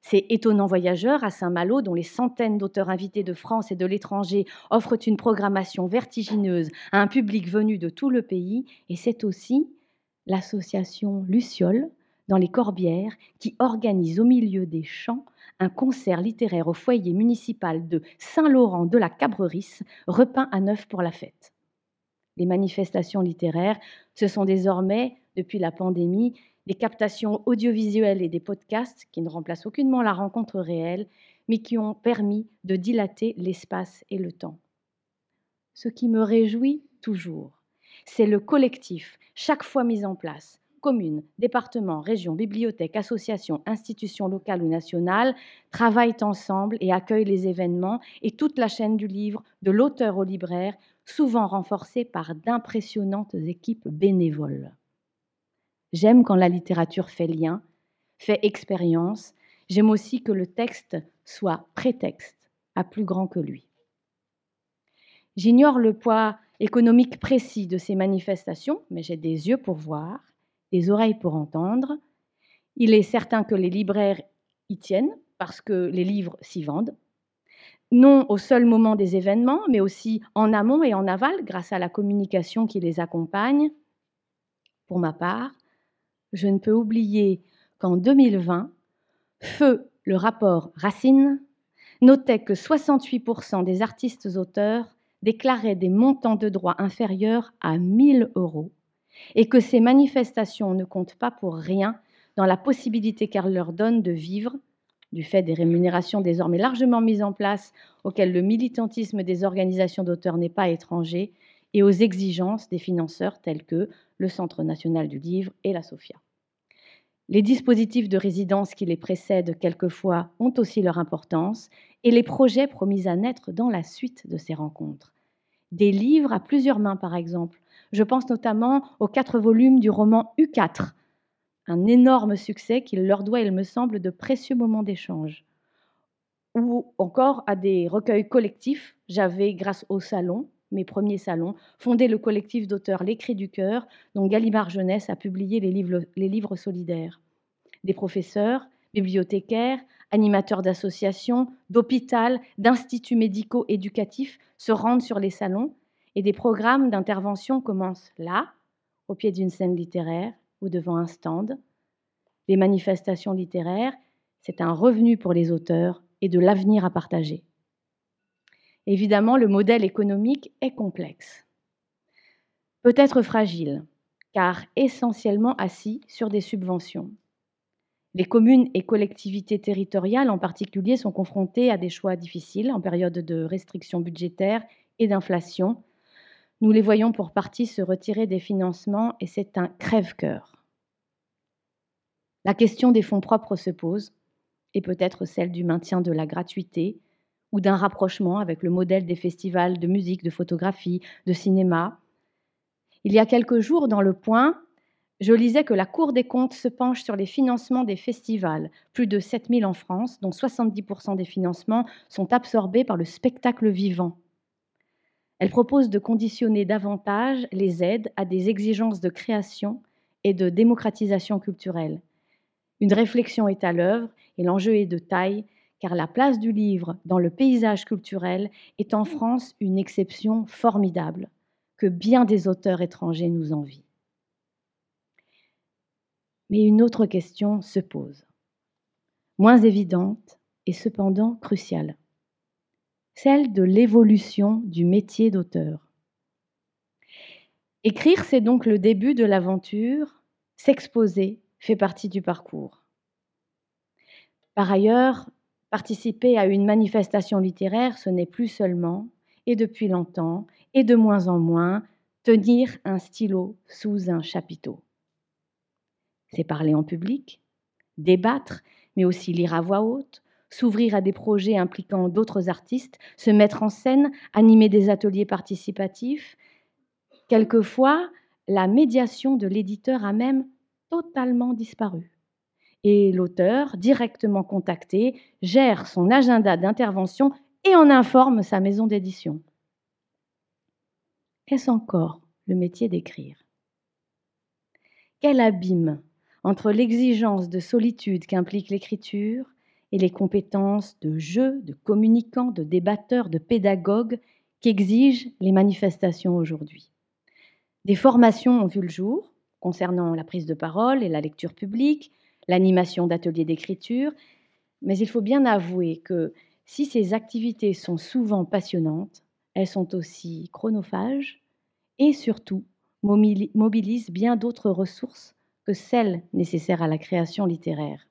ces étonnants voyageurs à Saint-Malo, dont les centaines d'auteurs invités de France et de l'étranger offrent une programmation vertigineuse à un public venu de tout le pays, et c'est aussi l'association Luciole, dans les Corbières, qui organise au milieu des champs un concert littéraire au foyer municipal de Saint-Laurent de la Cabrerisse, repeint à neuf pour la fête. Les manifestations littéraires, ce sont désormais, depuis la pandémie, des captations audiovisuelles et des podcasts qui ne remplacent aucunement la rencontre réelle, mais qui ont permis de dilater l'espace et le temps. Ce qui me réjouit toujours, c'est le collectif, chaque fois mis en place, communes, départements, régions, bibliothèques, associations, institutions locales ou nationales travaillent ensemble et accueillent les événements et toute la chaîne du livre, de l'auteur au libraire, souvent renforcée par d'impressionnantes équipes bénévoles. J'aime quand la littérature fait lien, fait expérience. J'aime aussi que le texte soit prétexte à plus grand que lui. J'ignore le poids économique précis de ces manifestations, mais j'ai des yeux pour voir, des oreilles pour entendre. Il est certain que les libraires y tiennent parce que les livres s'y vendent. Non au seul moment des événements, mais aussi en amont et en aval grâce à la communication qui les accompagne. Pour ma part, je ne peux oublier qu'en 2020, Feu, le rapport Racine, notait que 68% des artistes auteurs déclaraient des montants de droits inférieurs à 1000 euros et que ces manifestations ne comptent pas pour rien dans la possibilité qu'elles leur donnent de vivre, du fait des rémunérations désormais largement mises en place auxquelles le militantisme des organisations d'auteurs n'est pas étranger, et aux exigences des financeurs tels que le Centre national du livre et la SOFIA. Les dispositifs de résidence qui les précèdent quelquefois ont aussi leur importance et les projets promis à naître dans la suite de ces rencontres. Des livres à plusieurs mains, par exemple. Je pense notamment aux quatre volumes du roman U4, un énorme succès qui leur doit, il me semble, de précieux moments d'échange. Ou encore à des recueils collectifs. J'avais, grâce au salon, mes premiers salons, fondé le collectif d'auteurs L'écrit du cœur, dont Gallimard Jeunesse a publié les livres solidaires. Des professeurs, bibliothécaires, animateurs d'associations, d'hôpitaux, d'instituts médicaux éducatifs se rendent sur les salons et des programmes d'intervention commencent là, au pied d'une scène littéraire ou devant un stand. Les manifestations littéraires, c'est un revenu pour les auteurs et de l'avenir à partager. Évidemment, le modèle économique est complexe, peut-être fragile, car essentiellement assis sur des subventions. Les communes et collectivités territoriales en particulier sont confrontées à des choix difficiles en période de restrictions budgétaires et d'inflation. Nous les voyons pour partie se retirer des financements et c'est un crève-cœur. La question des fonds propres se pose, et peut-être celle du maintien de la gratuité ou d'un rapprochement avec le modèle des festivals de musique, de photographie, de cinéma. Il y a quelques jours, dans Le Point, je lisais que la Cour des comptes se penche sur les financements des festivals, plus de 7000 en France, dont 70% des financements sont absorbés par le spectacle vivant. Elle propose de conditionner davantage les aides à des exigences de création et de démocratisation culturelle. Une réflexion est à l'œuvre et l'enjeu est de taille, car la place du livre dans le paysage culturel est en France une exception formidable que bien des auteurs étrangers nous envient. Mais une autre question se pose, moins évidente et cependant cruciale, celle de l'évolution du métier d'auteur. Écrire, c'est donc le début de l'aventure, s'exposer fait partie du parcours. Par ailleurs, participer à une manifestation littéraire, ce n'est plus seulement, et depuis longtemps, et de moins en moins, tenir un stylo sous un chapiteau c'est parler en public, débattre, mais aussi lire à voix haute, s'ouvrir à des projets impliquant d'autres artistes, se mettre en scène, animer des ateliers participatifs. Quelquefois, la médiation de l'éditeur a même totalement disparu. Et l'auteur, directement contacté, gère son agenda d'intervention et en informe sa maison d'édition. Qu'est-ce encore le métier d'écrire? Quel abîme entre l'exigence de solitude qu'implique l'écriture et les compétences de jeu, de communicant, de débatteur, de pédagogue qu'exigent les manifestations aujourd'hui. Des formations ont vu le jour concernant la prise de parole et la lecture publique, l'animation d'ateliers d'écriture, mais il faut bien avouer que si ces activités sont souvent passionnantes, elles sont aussi chronophages et surtout mobilisent bien d'autres ressources que celles nécessaires à la création littéraire.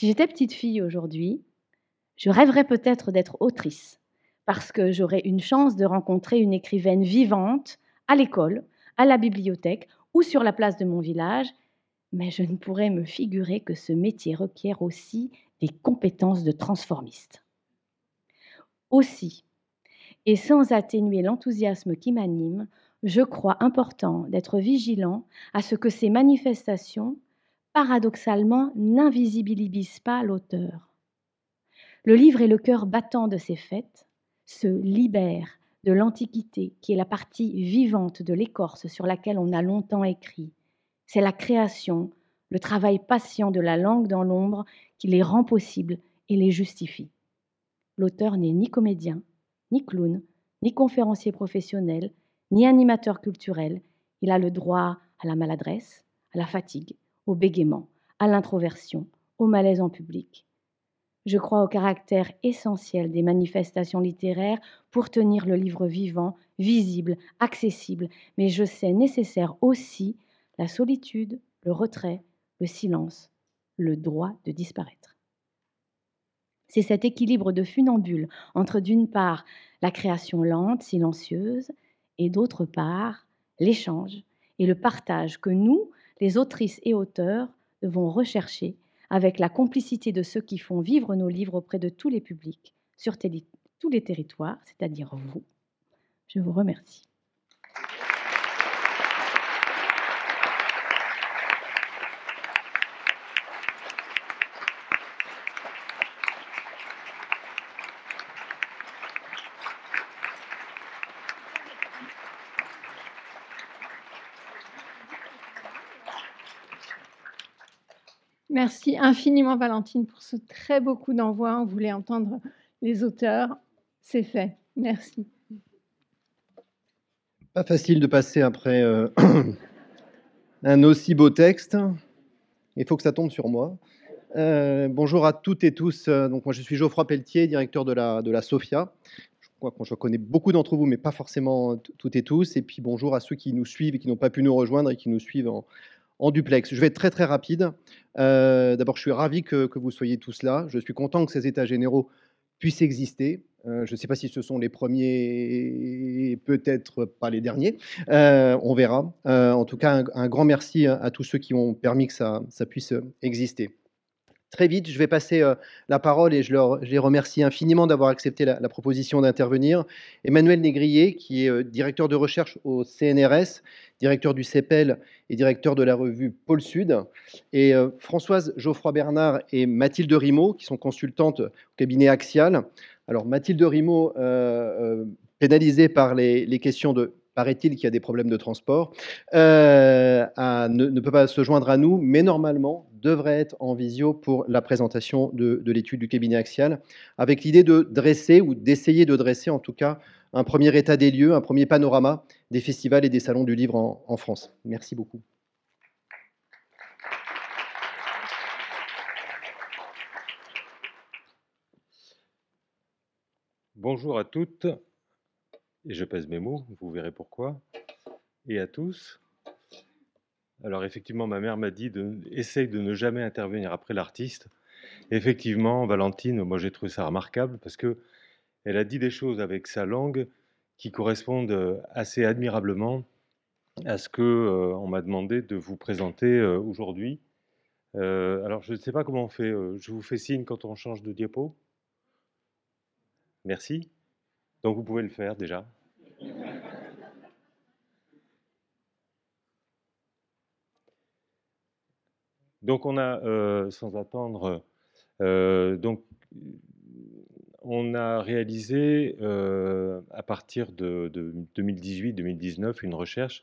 Si j'étais petite fille aujourd'hui, je rêverais peut-être d'être autrice, parce que j'aurais une chance de rencontrer une écrivaine vivante à l'école, à la bibliothèque ou sur la place de mon village, mais je ne pourrais me figurer que ce métier requiert aussi des compétences de transformiste. Aussi, et sans atténuer l'enthousiasme qui m'anime, je crois important d'être vigilant à ce que ces manifestations, paradoxalement, n'invisibilisent pas l'auteur. Le livre est le cœur battant de ces fêtes, se libère de l'Antiquité, qui est la partie vivante de l'écorce sur laquelle on a longtemps écrit. C'est la création, le travail patient de la langue dans l'ombre qui les rend possibles et les justifie. L'auteur n'est ni comédien, ni clown, ni conférencier professionnel, ni animateur culturel. Il a le droit à la maladresse, à la fatigue, au bégaiement, à l'introversion, au malaise en public. Je crois au caractère essentiel des manifestations littéraires pour tenir le livre vivant, visible, accessible, mais je sais nécessaire aussi la solitude, le retrait, le silence, le droit de disparaître. C'est cet équilibre de funambule entre d'une part la création lente, silencieuse, et d'autre part l'échange et le partage que nous, les autrices et auteurs, devons rechercher avec la complicité de ceux qui font vivre nos livres auprès de tous les publics, sur tous les territoires, c'est-à-dire vous. Je vous remercie. Merci infiniment Valentine pour ce très beau coup d'envoi. On voulait entendre les auteurs. C'est fait. Merci. Pas facile de passer après euh, un aussi beau texte. Il faut que ça tombe sur moi. Euh, bonjour à toutes et tous. Donc moi je suis Geoffroy Pelletier, directeur de la, SOFIA. Je crois je connais beaucoup d'entre vous, mais pas forcément toutes et tous. Et puis bonjour à ceux qui nous suivent et qui n'ont pas pu nous rejoindre et qui nous suivent en, en duplex. Je vais être très très rapide. Euh, d'abord, je suis ravi que, vous soyez tous là. Je suis content que ces états généraux puissent exister. Euh, je ne sais pas si ce sont les premiers, peut-être pas les derniers. Euh, on verra. en tout cas, un, grand merci à, tous ceux qui ont permis que ça puisse exister. Très vite, je vais passer euh, la parole et je, les remercie infiniment d'avoir accepté la, proposition d'intervenir. Emmanuel Négrier, qui est euh, directeur de recherche au CNRS, directeur du CEPEL et directeur de la revue Pôle Sud, et euh, Françoise Geoffroy-Bernard et Mathilde Rimaud, qui sont consultantes au cabinet Axial. Alors, Mathilde Rimaud, pénalisée par les, les questions de paraît-il qu'il y a des problèmes de transport, euh, ne, peut pas se joindre à nous, mais normalement devrait être en visio pour la présentation de, l'étude du cabinet axial, avec l'idée de dresser ou d'essayer de dresser en tout cas un premier état des lieux, un premier panorama des festivals et des salons du livre en France. Merci beaucoup. Bonjour à toutes et je pèse mes mots, vous verrez pourquoi, et à tous. Alors effectivement, ma mère m'a dit de, de ne jamais intervenir après l'artiste. Effectivement, Valentine, moi j'ai trouvé ça remarquable parce que elle a dit des choses avec sa langue qui correspondent assez admirablement à ce que euh, on m'a demandé de vous présenter euh, aujourd'hui. Euh, alors je ne sais pas comment on fait. je vous fais signe quand on change de diapo? Merci. Donc vous pouvez le faire déjà. Donc on a, euh, sans attendre, euh, on a réalisé euh, à partir de, 2018-2019 une recherche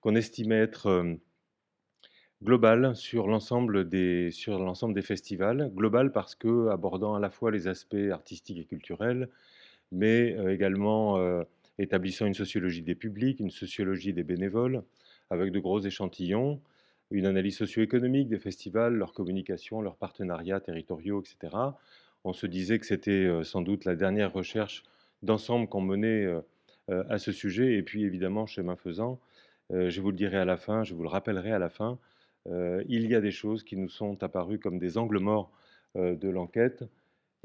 qu'on estimait être globale sur l'ensemble des, sur l'ensemble des festivals. Globale parce que abordant à la fois les aspects artistiques et culturels, mais euh, également euh, établissant une sociologie des publics, une sociologie des bénévoles, avec de gros échantillons, une analyse socio-économique des festivals, leur communication, leurs partenariats territoriaux, etc. On se disait que c'était euh, sans doute la dernière recherche d'ensemble qu'on menait à ce sujet. Et puis évidemment, chemin faisant, je vous le dirai à la fin, je vous le rappellerai à la fin, il y a des choses qui nous sont apparues comme des angles morts de l'enquête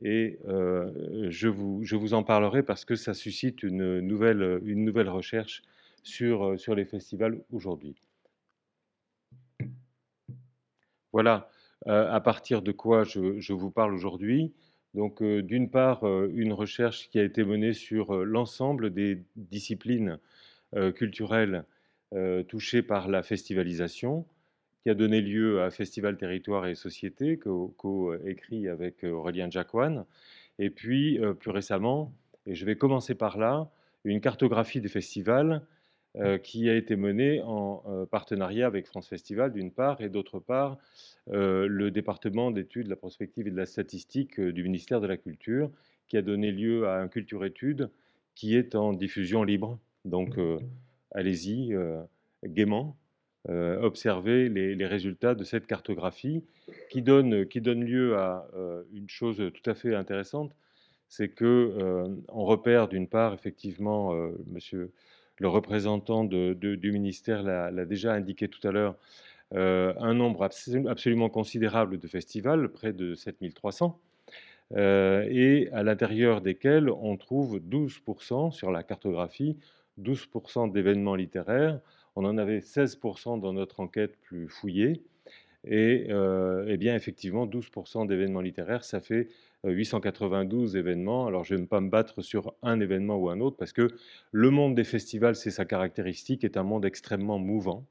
et euh, je, vous, je, vous, en parlerai parce que ça suscite une nouvelle, une nouvelle recherche sur, euh, sur les festivals aujourd'hui. Voilà euh, à partir de quoi je, je vous parle aujourd'hui. Donc, d'une part, une recherche qui a été menée sur l'ensemble des disciplines culturelles touchées par la festivalisation, qui a donné lieu à Festival Territoire et Société, co-écrit avec euh, Aurélien Jacquan. Et puis, euh, plus récemment, et je vais commencer par là, une cartographie des festivals euh, qui a été menée en partenariat avec France Festival d'une part, et d'autre part, le département d'études, de la prospective et de la statistique du ministère de la Culture, qui a donné lieu à un culture-étude qui est en diffusion libre. Donc, allez-y gaiement. Observez les, résultats de cette cartographie qui donne, qui donne lieu à une chose tout à fait intéressante, c'est que on repère d'une part effectivement, monsieur le représentant du ministère l'a déjà indiqué tout à l'heure, un nombre absolument considérable de festivals, près de 7300, et à l'intérieur desquels on trouve 12% sur la cartographie, 12% d'événements littéraires. On en avait 16% dans notre enquête plus fouillée. Et, eh bien effectivement, 12% d'événements littéraires, ça fait 892 événements. Alors, je ne vais pas me battre sur un événement ou un autre parce que le monde des festivals, c'est sa caractéristique, est un monde extrêmement mouvant.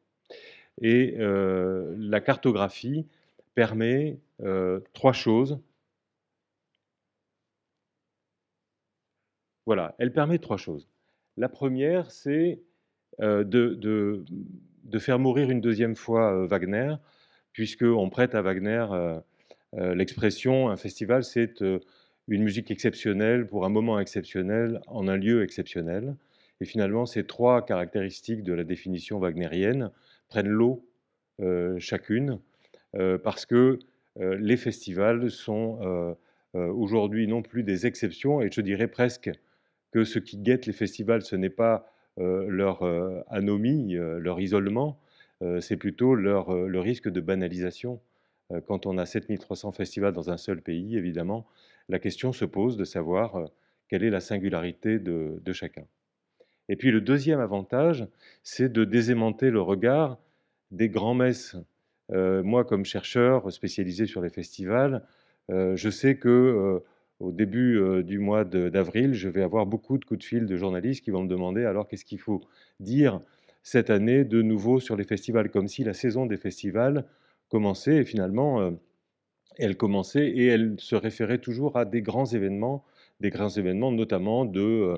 Et euh, la cartographie permet euh, trois choses. Voilà, elle permet trois choses. La première, c'est euh, de, de, faire mourir une deuxième fois Wagner, puisqu'on prête à Wagner euh, l'expression un festival, c'est euh, une musique exceptionnelle pour un moment exceptionnel en un lieu exceptionnel. Et finalement, ces trois caractéristiques de la définition wagnérienne prennent l'eau euh, chacune, parce que les festivals sont aujourd'hui non plus des exceptions, et je dirais presque que ce qui guette les festivals, ce n'est pas leur anomie, leur isolement, c'est plutôt leur, le risque de banalisation euh, quand on a 7300 festivals dans un seul pays, évidemment, la question se pose de savoir euh, quelle est la singularité de, chacun. Et puis le deuxième avantage, c'est de désaimanter le regard des grands-messes. Euh, moi, comme chercheur spécialisé sur les festivals, je sais que au début du mois d'avril, je vais avoir beaucoup de coups de fil de journalistes qui vont me demander alors qu'est-ce qu'il faut dire cette année de nouveau sur les festivals, comme si la saison des festivals commençait et finalement euh, elle commençait et elle se référait toujours à des grands événements, des grands événements notamment de euh,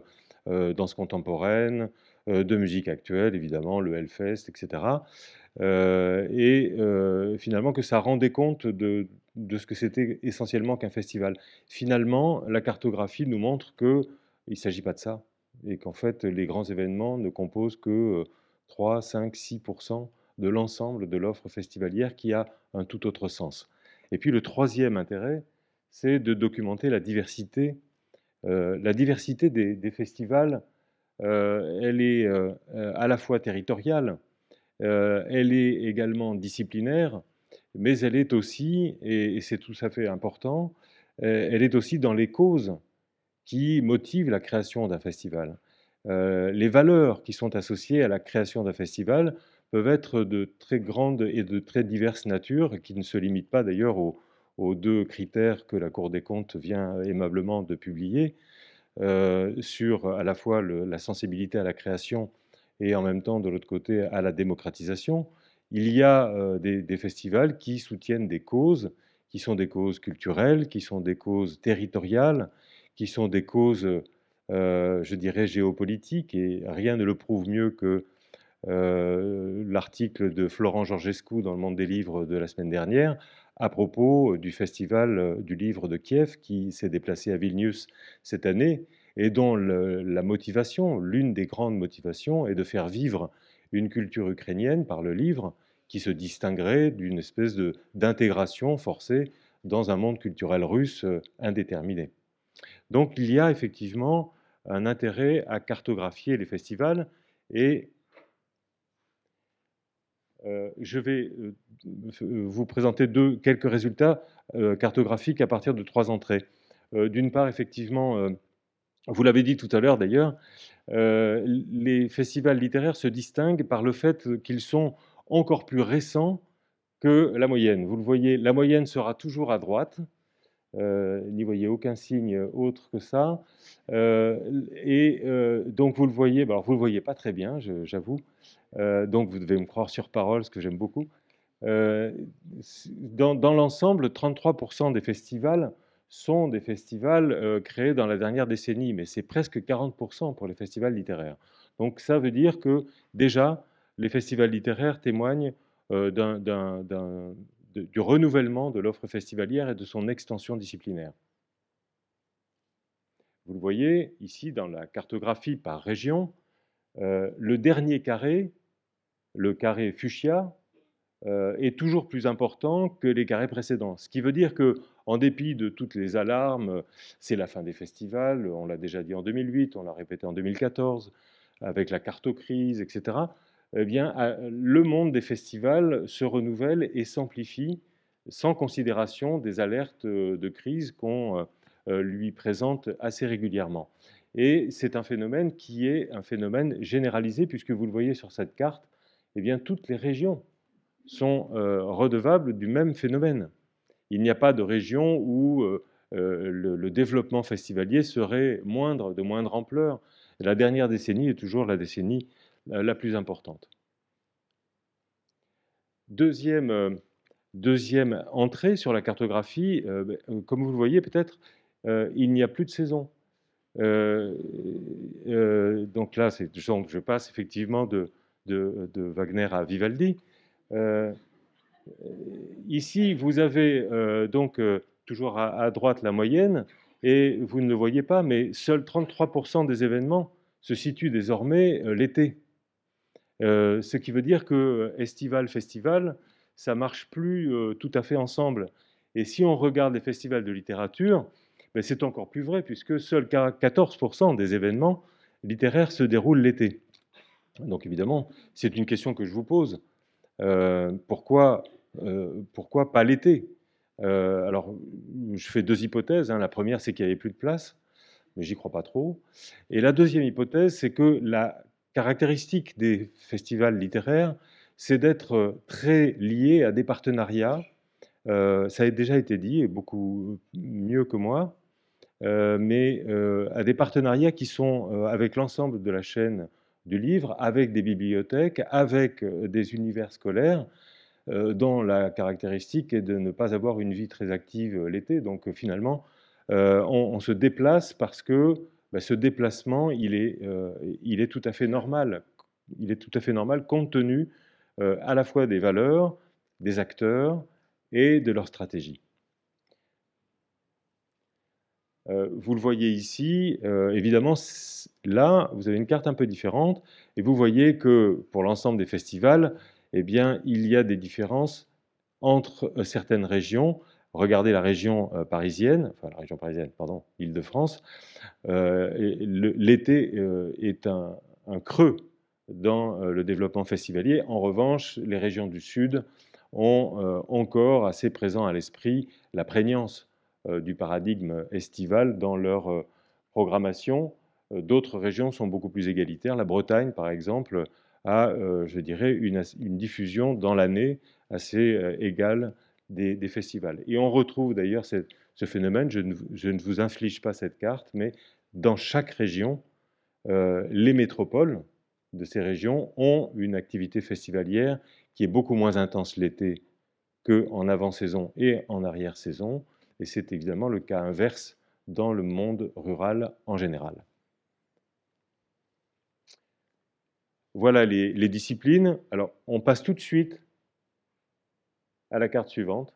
euh, danse contemporaine, de musique actuelle évidemment, le Hellfest, etc. et finalement que ça rendait compte de, de ce que c'était essentiellement qu'un festival. Finalement, la cartographie nous montre qu'il ne s'agit pas de ça et qu'en fait les grands événements ne composent que 3, 5, 6% de l'ensemble de l'offre festivalière qui a un tout autre sens. Et puis le troisième intérêt, c'est de documenter la diversité. Euh, la diversité des, festivals, euh, elle est euh, à la fois territoriale, elle est également disciplinaire, mais elle est aussi, et, c'est tout à fait important, elle est aussi dans les causes qui motivent la création d'un festival. les valeurs qui sont associées à la création d'un festival peuvent être de très grandes et de très diverses natures, qui ne se limitent pas d'ailleurs aux, deux critères que la Cour des comptes vient aimablement de publier, euh, sur à la fois la sensibilité à la création et en même temps, de l'autre côté, à la démocratisation. Il y a des, festivals qui soutiennent des causes, qui sont des causes culturelles, qui sont des causes territoriales, qui sont des causes, je dirais, géopolitiques, et rien ne le prouve mieux que l'article de Florent Georgescu dans le Monde des Livres de la semaine dernière à propos du festival du livre de Kiev qui s'est déplacé à Vilnius cette année et dont la motivation, l'une des grandes motivations, est de faire vivre une culture ukrainienne par le livre qui se distinguerait d'une espèce d'intégration forcée dans un monde culturel russe euh, indéterminé. Donc il y a effectivement un intérêt à cartographier les festivals et euh, je vais euh, vous présenter quelques résultats cartographiques à partir de trois entrées. D'une part, effectivement, vous l'avez dit tout à l'heure d'ailleurs, les festivals littéraires se distinguent par le fait qu'ils sont encore plus récents que la moyenne. Vous le voyez, la moyenne sera toujours à droite. N'y voyez aucun signe autre que ça. et donc vous le voyez, alors vous le voyez pas très bien, j'avoue. Euh, donc vous devez me croire sur parole, ce que j'aime beaucoup. Euh, dans, l'ensemble, 33% des festivals sont des festivals euh, créés dans la dernière décennie, mais c'est presque 40% pour les festivals littéraires. Donc ça veut dire que déjà, les festivals littéraires témoignent du renouvellement de l'offre festivalière et de son extension disciplinaire. Vous le voyez ici dans la cartographie par région, le dernier carré, le carré fuchsia, est toujours plus important que les carrés précédents. Ce qui veut dire que, en dépit de toutes les alarmes, c'est la fin des festivals, on l'a déjà dit en 2008, on l'a répété en 2014, avec la cartocrise, etc eh bien, le monde des festivals se renouvelle et s'amplifie sans considération des alertes de crise qu'on lui présente assez régulièrement. Et c'est un phénomène qui est un phénomène généralisé, puisque vous le voyez sur cette carte, eh bien, toutes les régions sont redevables du même phénomène. Il n'y a pas de région où le, le, développement festivalier serait moindre, de moindre ampleur. La dernière décennie est toujours la décennie euh, la plus importante. Deuxième, euh, entrée sur la cartographie, euh, ben, comme vous le voyez peut-être, il n'y a plus de saison. donc là, je passe effectivement de, Wagner à Vivaldi. Ici, vous avez donc toujours à, droite la moyenne, et vous ne le voyez pas, mais seuls 33% des événements se situent désormais l'été. Euh, ce qui veut dire que euh, estival, festival, ça marche plus euh, tout à fait ensemble. Et si on regarde les festivals de littérature, ben, c'est encore plus vrai puisque seuls 14% des événements littéraires se déroulent l'été. Donc évidemment, c'est une question que je vous pose. Pourquoi, pourquoi pas l'été? Alors, je fais deux hypothèses. Hein. La première, c'est qu'il n'y avait plus de place, mais j'y crois pas trop. Et la deuxième hypothèse, c'est que la caractéristique des festivals littéraires, c'est d'être euh, très lié à des partenariats. Euh, ça a déjà été dit, et beaucoup mieux que moi, euh, mais à des partenariats qui sont avec l'ensemble de la chaîne du livre, avec des bibliothèques, avec des univers scolaires, dont la caractéristique est de ne pas avoir une vie très active l'été. Donc finalement, on, se déplace parce que bah, ce déplacement, il est, euh, il est tout à fait normal. Il est tout à fait normal compte tenu euh, à la fois des valeurs, des acteurs et de leur stratégie. Euh, vous le voyez ici, évidemment, là, vous avez une carte un peu différente, et vous voyez que pour l'ensemble des festivals, eh bien, il y a des différences entre certaines régions, Regardez la région euh, parisienne, enfin la région parisienne, pardon, Île-de-France. Euh, l'été euh, est un, creux dans le développement festivalier. En revanche, les régions du Sud ont encore assez présent à l'esprit la prégnance du paradigme estival dans leur programmation. D'autres régions sont beaucoup plus égalitaires. La Bretagne, par exemple, a, je dirais, une, diffusion dans l'année assez égale des, festivals. Et on retrouve d'ailleurs ce, phénomène, je ne, vous inflige pas cette carte, mais dans chaque région, euh, les métropoles de ces régions ont une activité festivalière qui est beaucoup moins intense l'été qu'en avant-saison et en arrière-saison. Et c'est évidemment le cas inverse dans le monde rural en général. Voilà les, disciplines. Alors, on passe tout de suite à la carte suivante.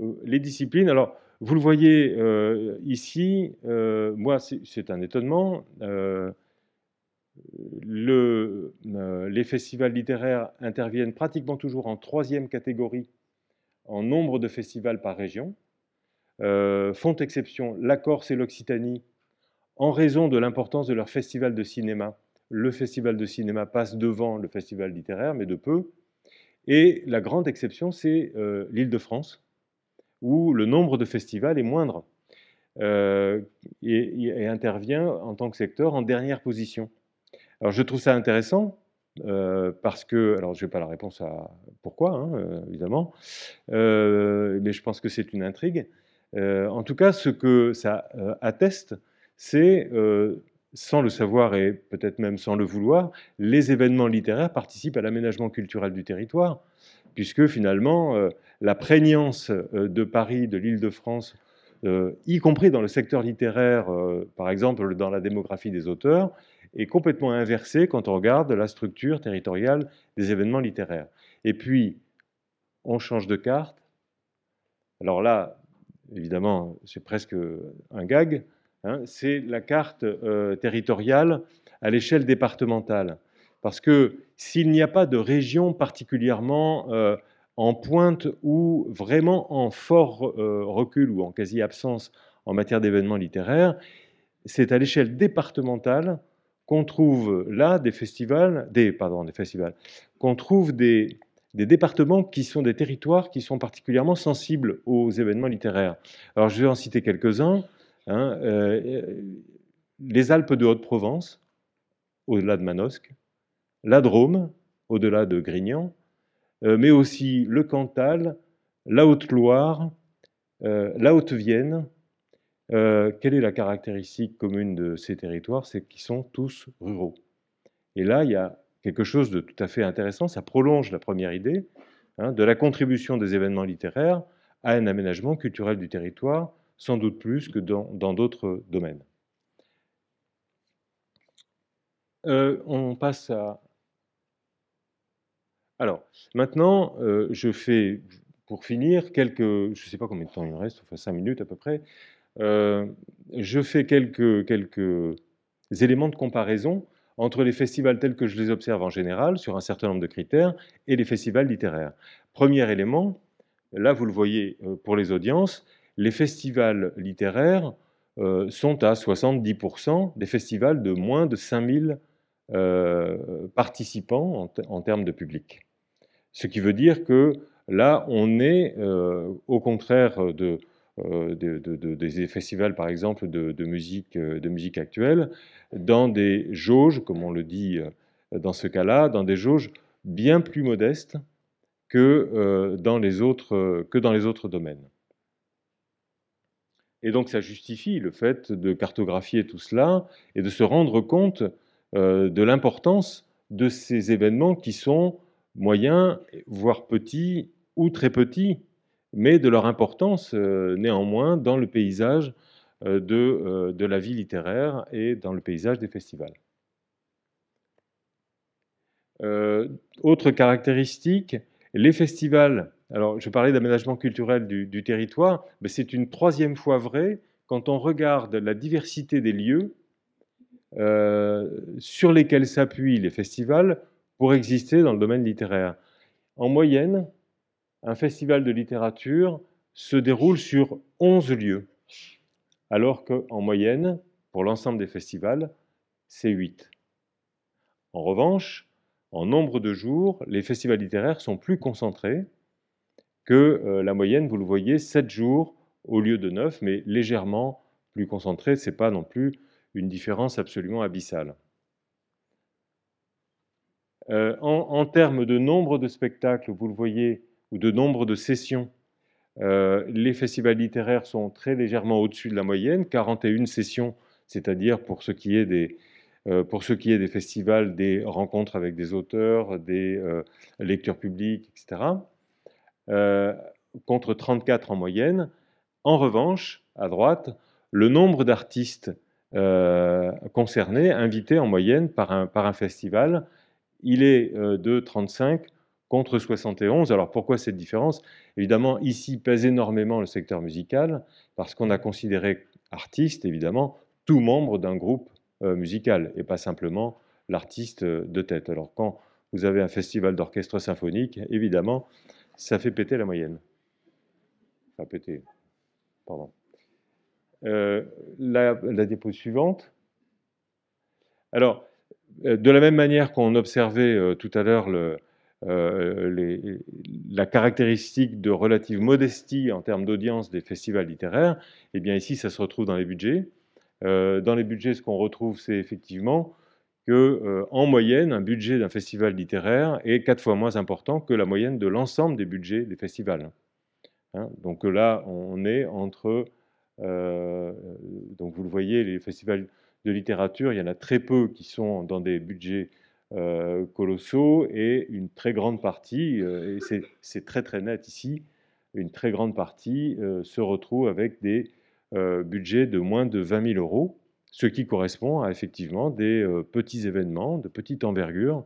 Euh, les disciplines, alors vous le voyez euh, ici, euh, moi c'est un étonnement. Le, les festivals littéraires interviennent pratiquement toujours en troisième catégorie en nombre de festivals par région. font exception la Corse et l'Occitanie en raison de l'importance de leur festival de cinéma. Le festival de cinéma passe devant le festival littéraire, mais de peu. Et la grande exception, c'est euh, l'île de France, où le nombre de festivals est moindre euh, et, intervient en tant que secteur en dernière position. Alors je trouve ça intéressant euh, parce que, alors je n'ai pas la réponse à pourquoi, hein, évidemment, mais je pense que c'est une intrigue. en tout cas, ce que ça atteste, c'est sans le savoir et peut-être même sans le vouloir, les événements littéraires participent à l'aménagement culturel du territoire, puisque finalement, euh, la prégnance euh, de Paris, de l'Île-de-France, euh, y compris dans le secteur littéraire, par exemple dans la démographie des auteurs, est complètement inversée quand on regarde la structure territoriale des événements littéraires. Et puis, on change de carte. Alors là, évidemment, c'est presque un gag. hein, c'est la carte territoriale à l'échelle départementale. Parce que s'il n'y a pas de région particulièrement en pointe ou vraiment en fort recul ou en quasi-absence en matière d'événements littéraires, c'est à l'échelle départementale qu'on trouve là des festivals, des, pardon, des festivals, qu'on trouve des, départements qui sont des territoires qui sont particulièrement sensibles aux événements littéraires. Alors je vais en citer quelques-uns. Hein, euh, les Alpes de Haute-Provence, au-delà de Manosque, la Drôme, au-delà de Grignan, euh, mais aussi le Cantal, la Haute-Loire, euh, la Haute-Vienne, euh, quelle est la caractéristique commune de ces territoires? C'est qu'ils sont tous ruraux. Et là, il y a quelque chose de tout à fait intéressant, ça prolonge la première idée hein, de la contribution des événements littéraires à un aménagement culturel du territoire, sans doute plus que dans d'autres domaines. Euh, on passe à... Alors, maintenant, euh, je fais, pour finir, quelques... Je ne sais pas combien de temps il me reste, enfin cinq minutes à peu près. Euh, je fais quelques, éléments de comparaison entre les festivals tels que je les observe en général, sur un certain nombre de critères, et les festivals littéraires. Premier élément, là vous le voyez euh, pour les audiences, les festivals littéraires euh, sont à 70% des festivals de moins de 5000 participants en, termes de public. Ce qui veut dire que là, on est, au contraire de, euh, des festivals, par exemple, de, musique, euh, de musique actuelle, dans des jauges, comme on le dit euh, dans ce cas-là, dans des jauges bien plus modestes que, dans les autres, que dans les autres domaines. Et donc ça justifie le fait de cartographier tout cela et de se rendre compte de l'importance de ces événements qui sont moyens, voire petits ou très petits, mais de leur importance euh, néanmoins dans le paysage euh, euh, de, la vie littéraire et dans le paysage des festivals. autre caractéristique, les festivals, alors je parlais d'aménagement culturel du, territoire, mais c'est une troisième fois vrai quand on regarde la diversité des lieux sur lesquels s'appuient les festivals pour exister dans le domaine littéraire. En moyenne, un festival de littérature se déroule sur 11 lieux, alors qu'en moyenne, pour l'ensemble des festivals, c'est 8. En revanche, en nombre de jours, les festivals littéraires sont plus concentrés que euh, la moyenne, vous le voyez, 7 jours au lieu de 9, mais légèrement plus concentrés. Ce n'est pas non plus une différence absolument abyssale. Euh, en, termes de nombre de spectacles, vous le voyez, ou de nombre de sessions, euh, les festivals littéraires sont très légèrement au-dessus de la moyenne, 41 sessions, c'est-à-dire pour ce qui est des, euh, pour ce qui est des festivals, des rencontres avec des auteurs, des euh, lectures publiques, etc., contre 34 en moyenne. En revanche, à droite, le nombre d'artistes concernés, invités en moyenne par un, par un festival, il est de 35 contre 71. Alors pourquoi cette différence? Évidemment, ici pèse énormément le secteur musical, parce qu'on a considéré artiste, évidemment, tout membre d'un groupe euh, musical, et pas simplement l'artiste de tête. Alors quand vous avez un festival d'orchestre symphonique, évidemment, ça fait péter la moyenne. Enfin, péter, pardon. Euh, la, la dépôt suivante. Alors, euh, de la même manière qu'on observait tout à l'heure le, euh, la caractéristique de relative modestie en termes d'audience des festivals littéraires, eh bien ici, ça se retrouve dans les budgets. Euh, dans les budgets, ce qu'on retrouve, c'est effectivement que, euh, en moyenne, un budget d'un festival littéraire est quatre fois moins important que la moyenne de l'ensemble des budgets des festivals. Hein, donc là, on est entre, donc vous le voyez, les festivals de littérature, il y en a très peu qui sont dans des budgets colossaux et une très grande partie, euh, et c'est très très net ici, une très grande partie euh, se retrouve avec des budgets de moins de 20 000 euros, ce qui correspond à effectivement des petits événements de petite envergure,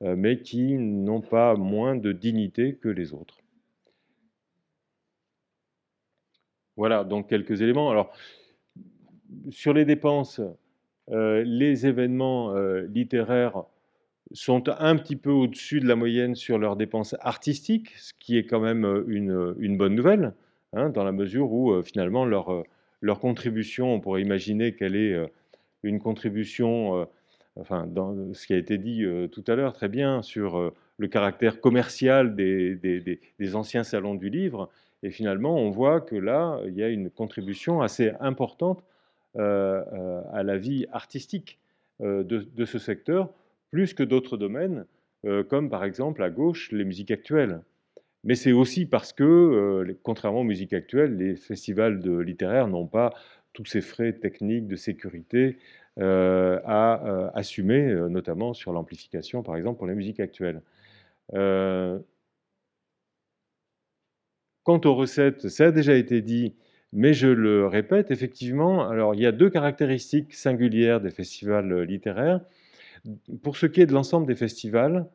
mais qui n'ont pas moins de dignité que les autres. Voilà, donc quelques éléments. Alors, sur les dépenses, les événements littéraires sont un petit peu au-dessus de la moyenne sur leurs dépenses artistiques, ce qui est quand même une, bonne nouvelle, hein, dans la mesure où finalement leur, contribution, on pourrait imaginer qu'elle est une contribution, enfin, dans ce qui a été dit tout à l'heure très bien sur le caractère commercial des, anciens salons du livre, et finalement on voit que là, il y a une contribution assez importante à la vie artistique de ce secteur plus que d'autres domaines, euh, comme par exemple à gauche les musiques actuelles. Mais c'est aussi parce que, euh, contrairement aux musiques actuelles, les festivals de littéraires n'ont pas tous ces frais techniques de sécurité euh, à assumer, notamment sur l'amplification, par exemple, pour les musiques actuelles. Quant aux recettes, ça a déjà été dit, mais je le répète, effectivement, alors il y a deux caractéristiques singulières des festivals littéraires. Pour ce qui est de l'ensemble des festivals,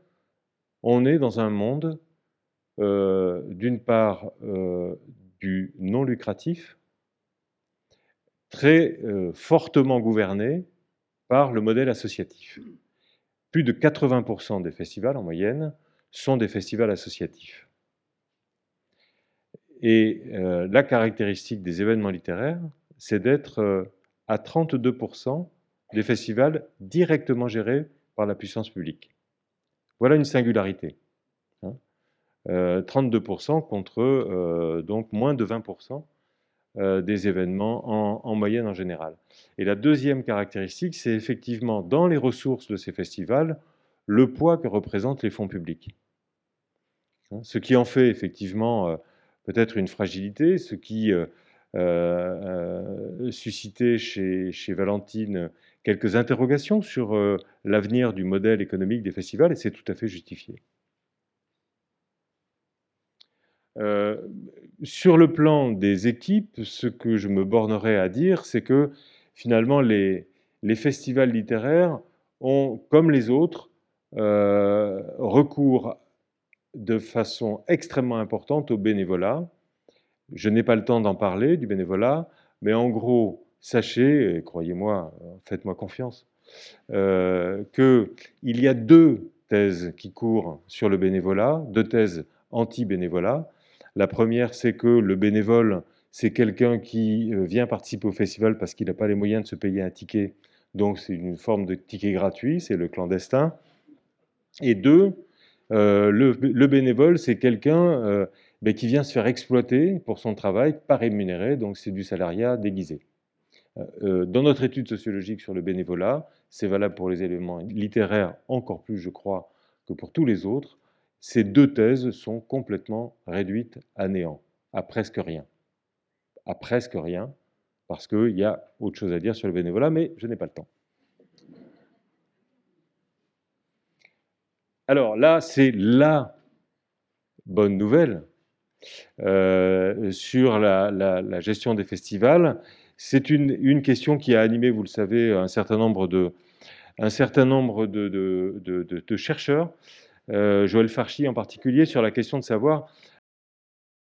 on est dans un monde, euh, d'une part, euh, du non lucratif, très euh, fortement gouverné par le modèle associatif. Plus de 80% des festivals, en moyenne, sont des festivals associatifs. Et la caractéristique des événements littéraires, c'est d'être à 32% des festivals directement gérés par la puissance publique. Voilà une singularité. 32% hein. euh, contre euh, donc moins de 20% euh, des événements en, moyenne en général. Et la deuxième caractéristique, c'est effectivement dans les ressources de ces festivals, le poids que représentent les fonds publics. Hein. ce qui en fait effectivement peut-être une fragilité, ce qui suscitait chez, chez Valentine quelques interrogations sur euh, l'avenir du modèle économique des festivals, et c'est tout à fait justifié. Euh, sur le plan des équipes, ce que je me bornerai à dire, c'est que finalement les, festivals littéraires ont, comme les autres, euh, recours de façon extrêmement importante au bénévolat. Je n'ai pas le temps d'en parler du bénévolat, mais en gros, sachez, croyez-moi, faites-moi confiance, euh, qu'il y a deux thèses qui courent sur le bénévolat, deux thèses anti-bénévolat. La première, c'est que le bénévole, c'est quelqu'un qui euh, vient participer au festival parce qu'il n'a pas les moyens de se payer un ticket, donc c'est une forme de ticket gratuit, c'est le clandestin. Et deux, euh, le, bénévole, c'est quelqu'un euh, ben, qui vient se faire exploiter pour son travail, pas rémunéré, donc c'est du salariat déguisé. Euh, euh, dans notre étude sociologique sur le bénévolat, c'est valable pour les éléments littéraires encore plus, je crois, que pour tous les autres, ces deux thèses sont complètement réduites à néant, à presque rien. À presque rien, parce qu'il y a autre chose à dire sur le bénévolat, mais je n'ai pas le temps. Alors là, c'est la bonne nouvelle euh, sur la, gestion des festivals. C'est une, question qui a animé, vous le savez, un certain nombre de, chercheurs, euh, Joël Farchi en particulier, sur la question de savoir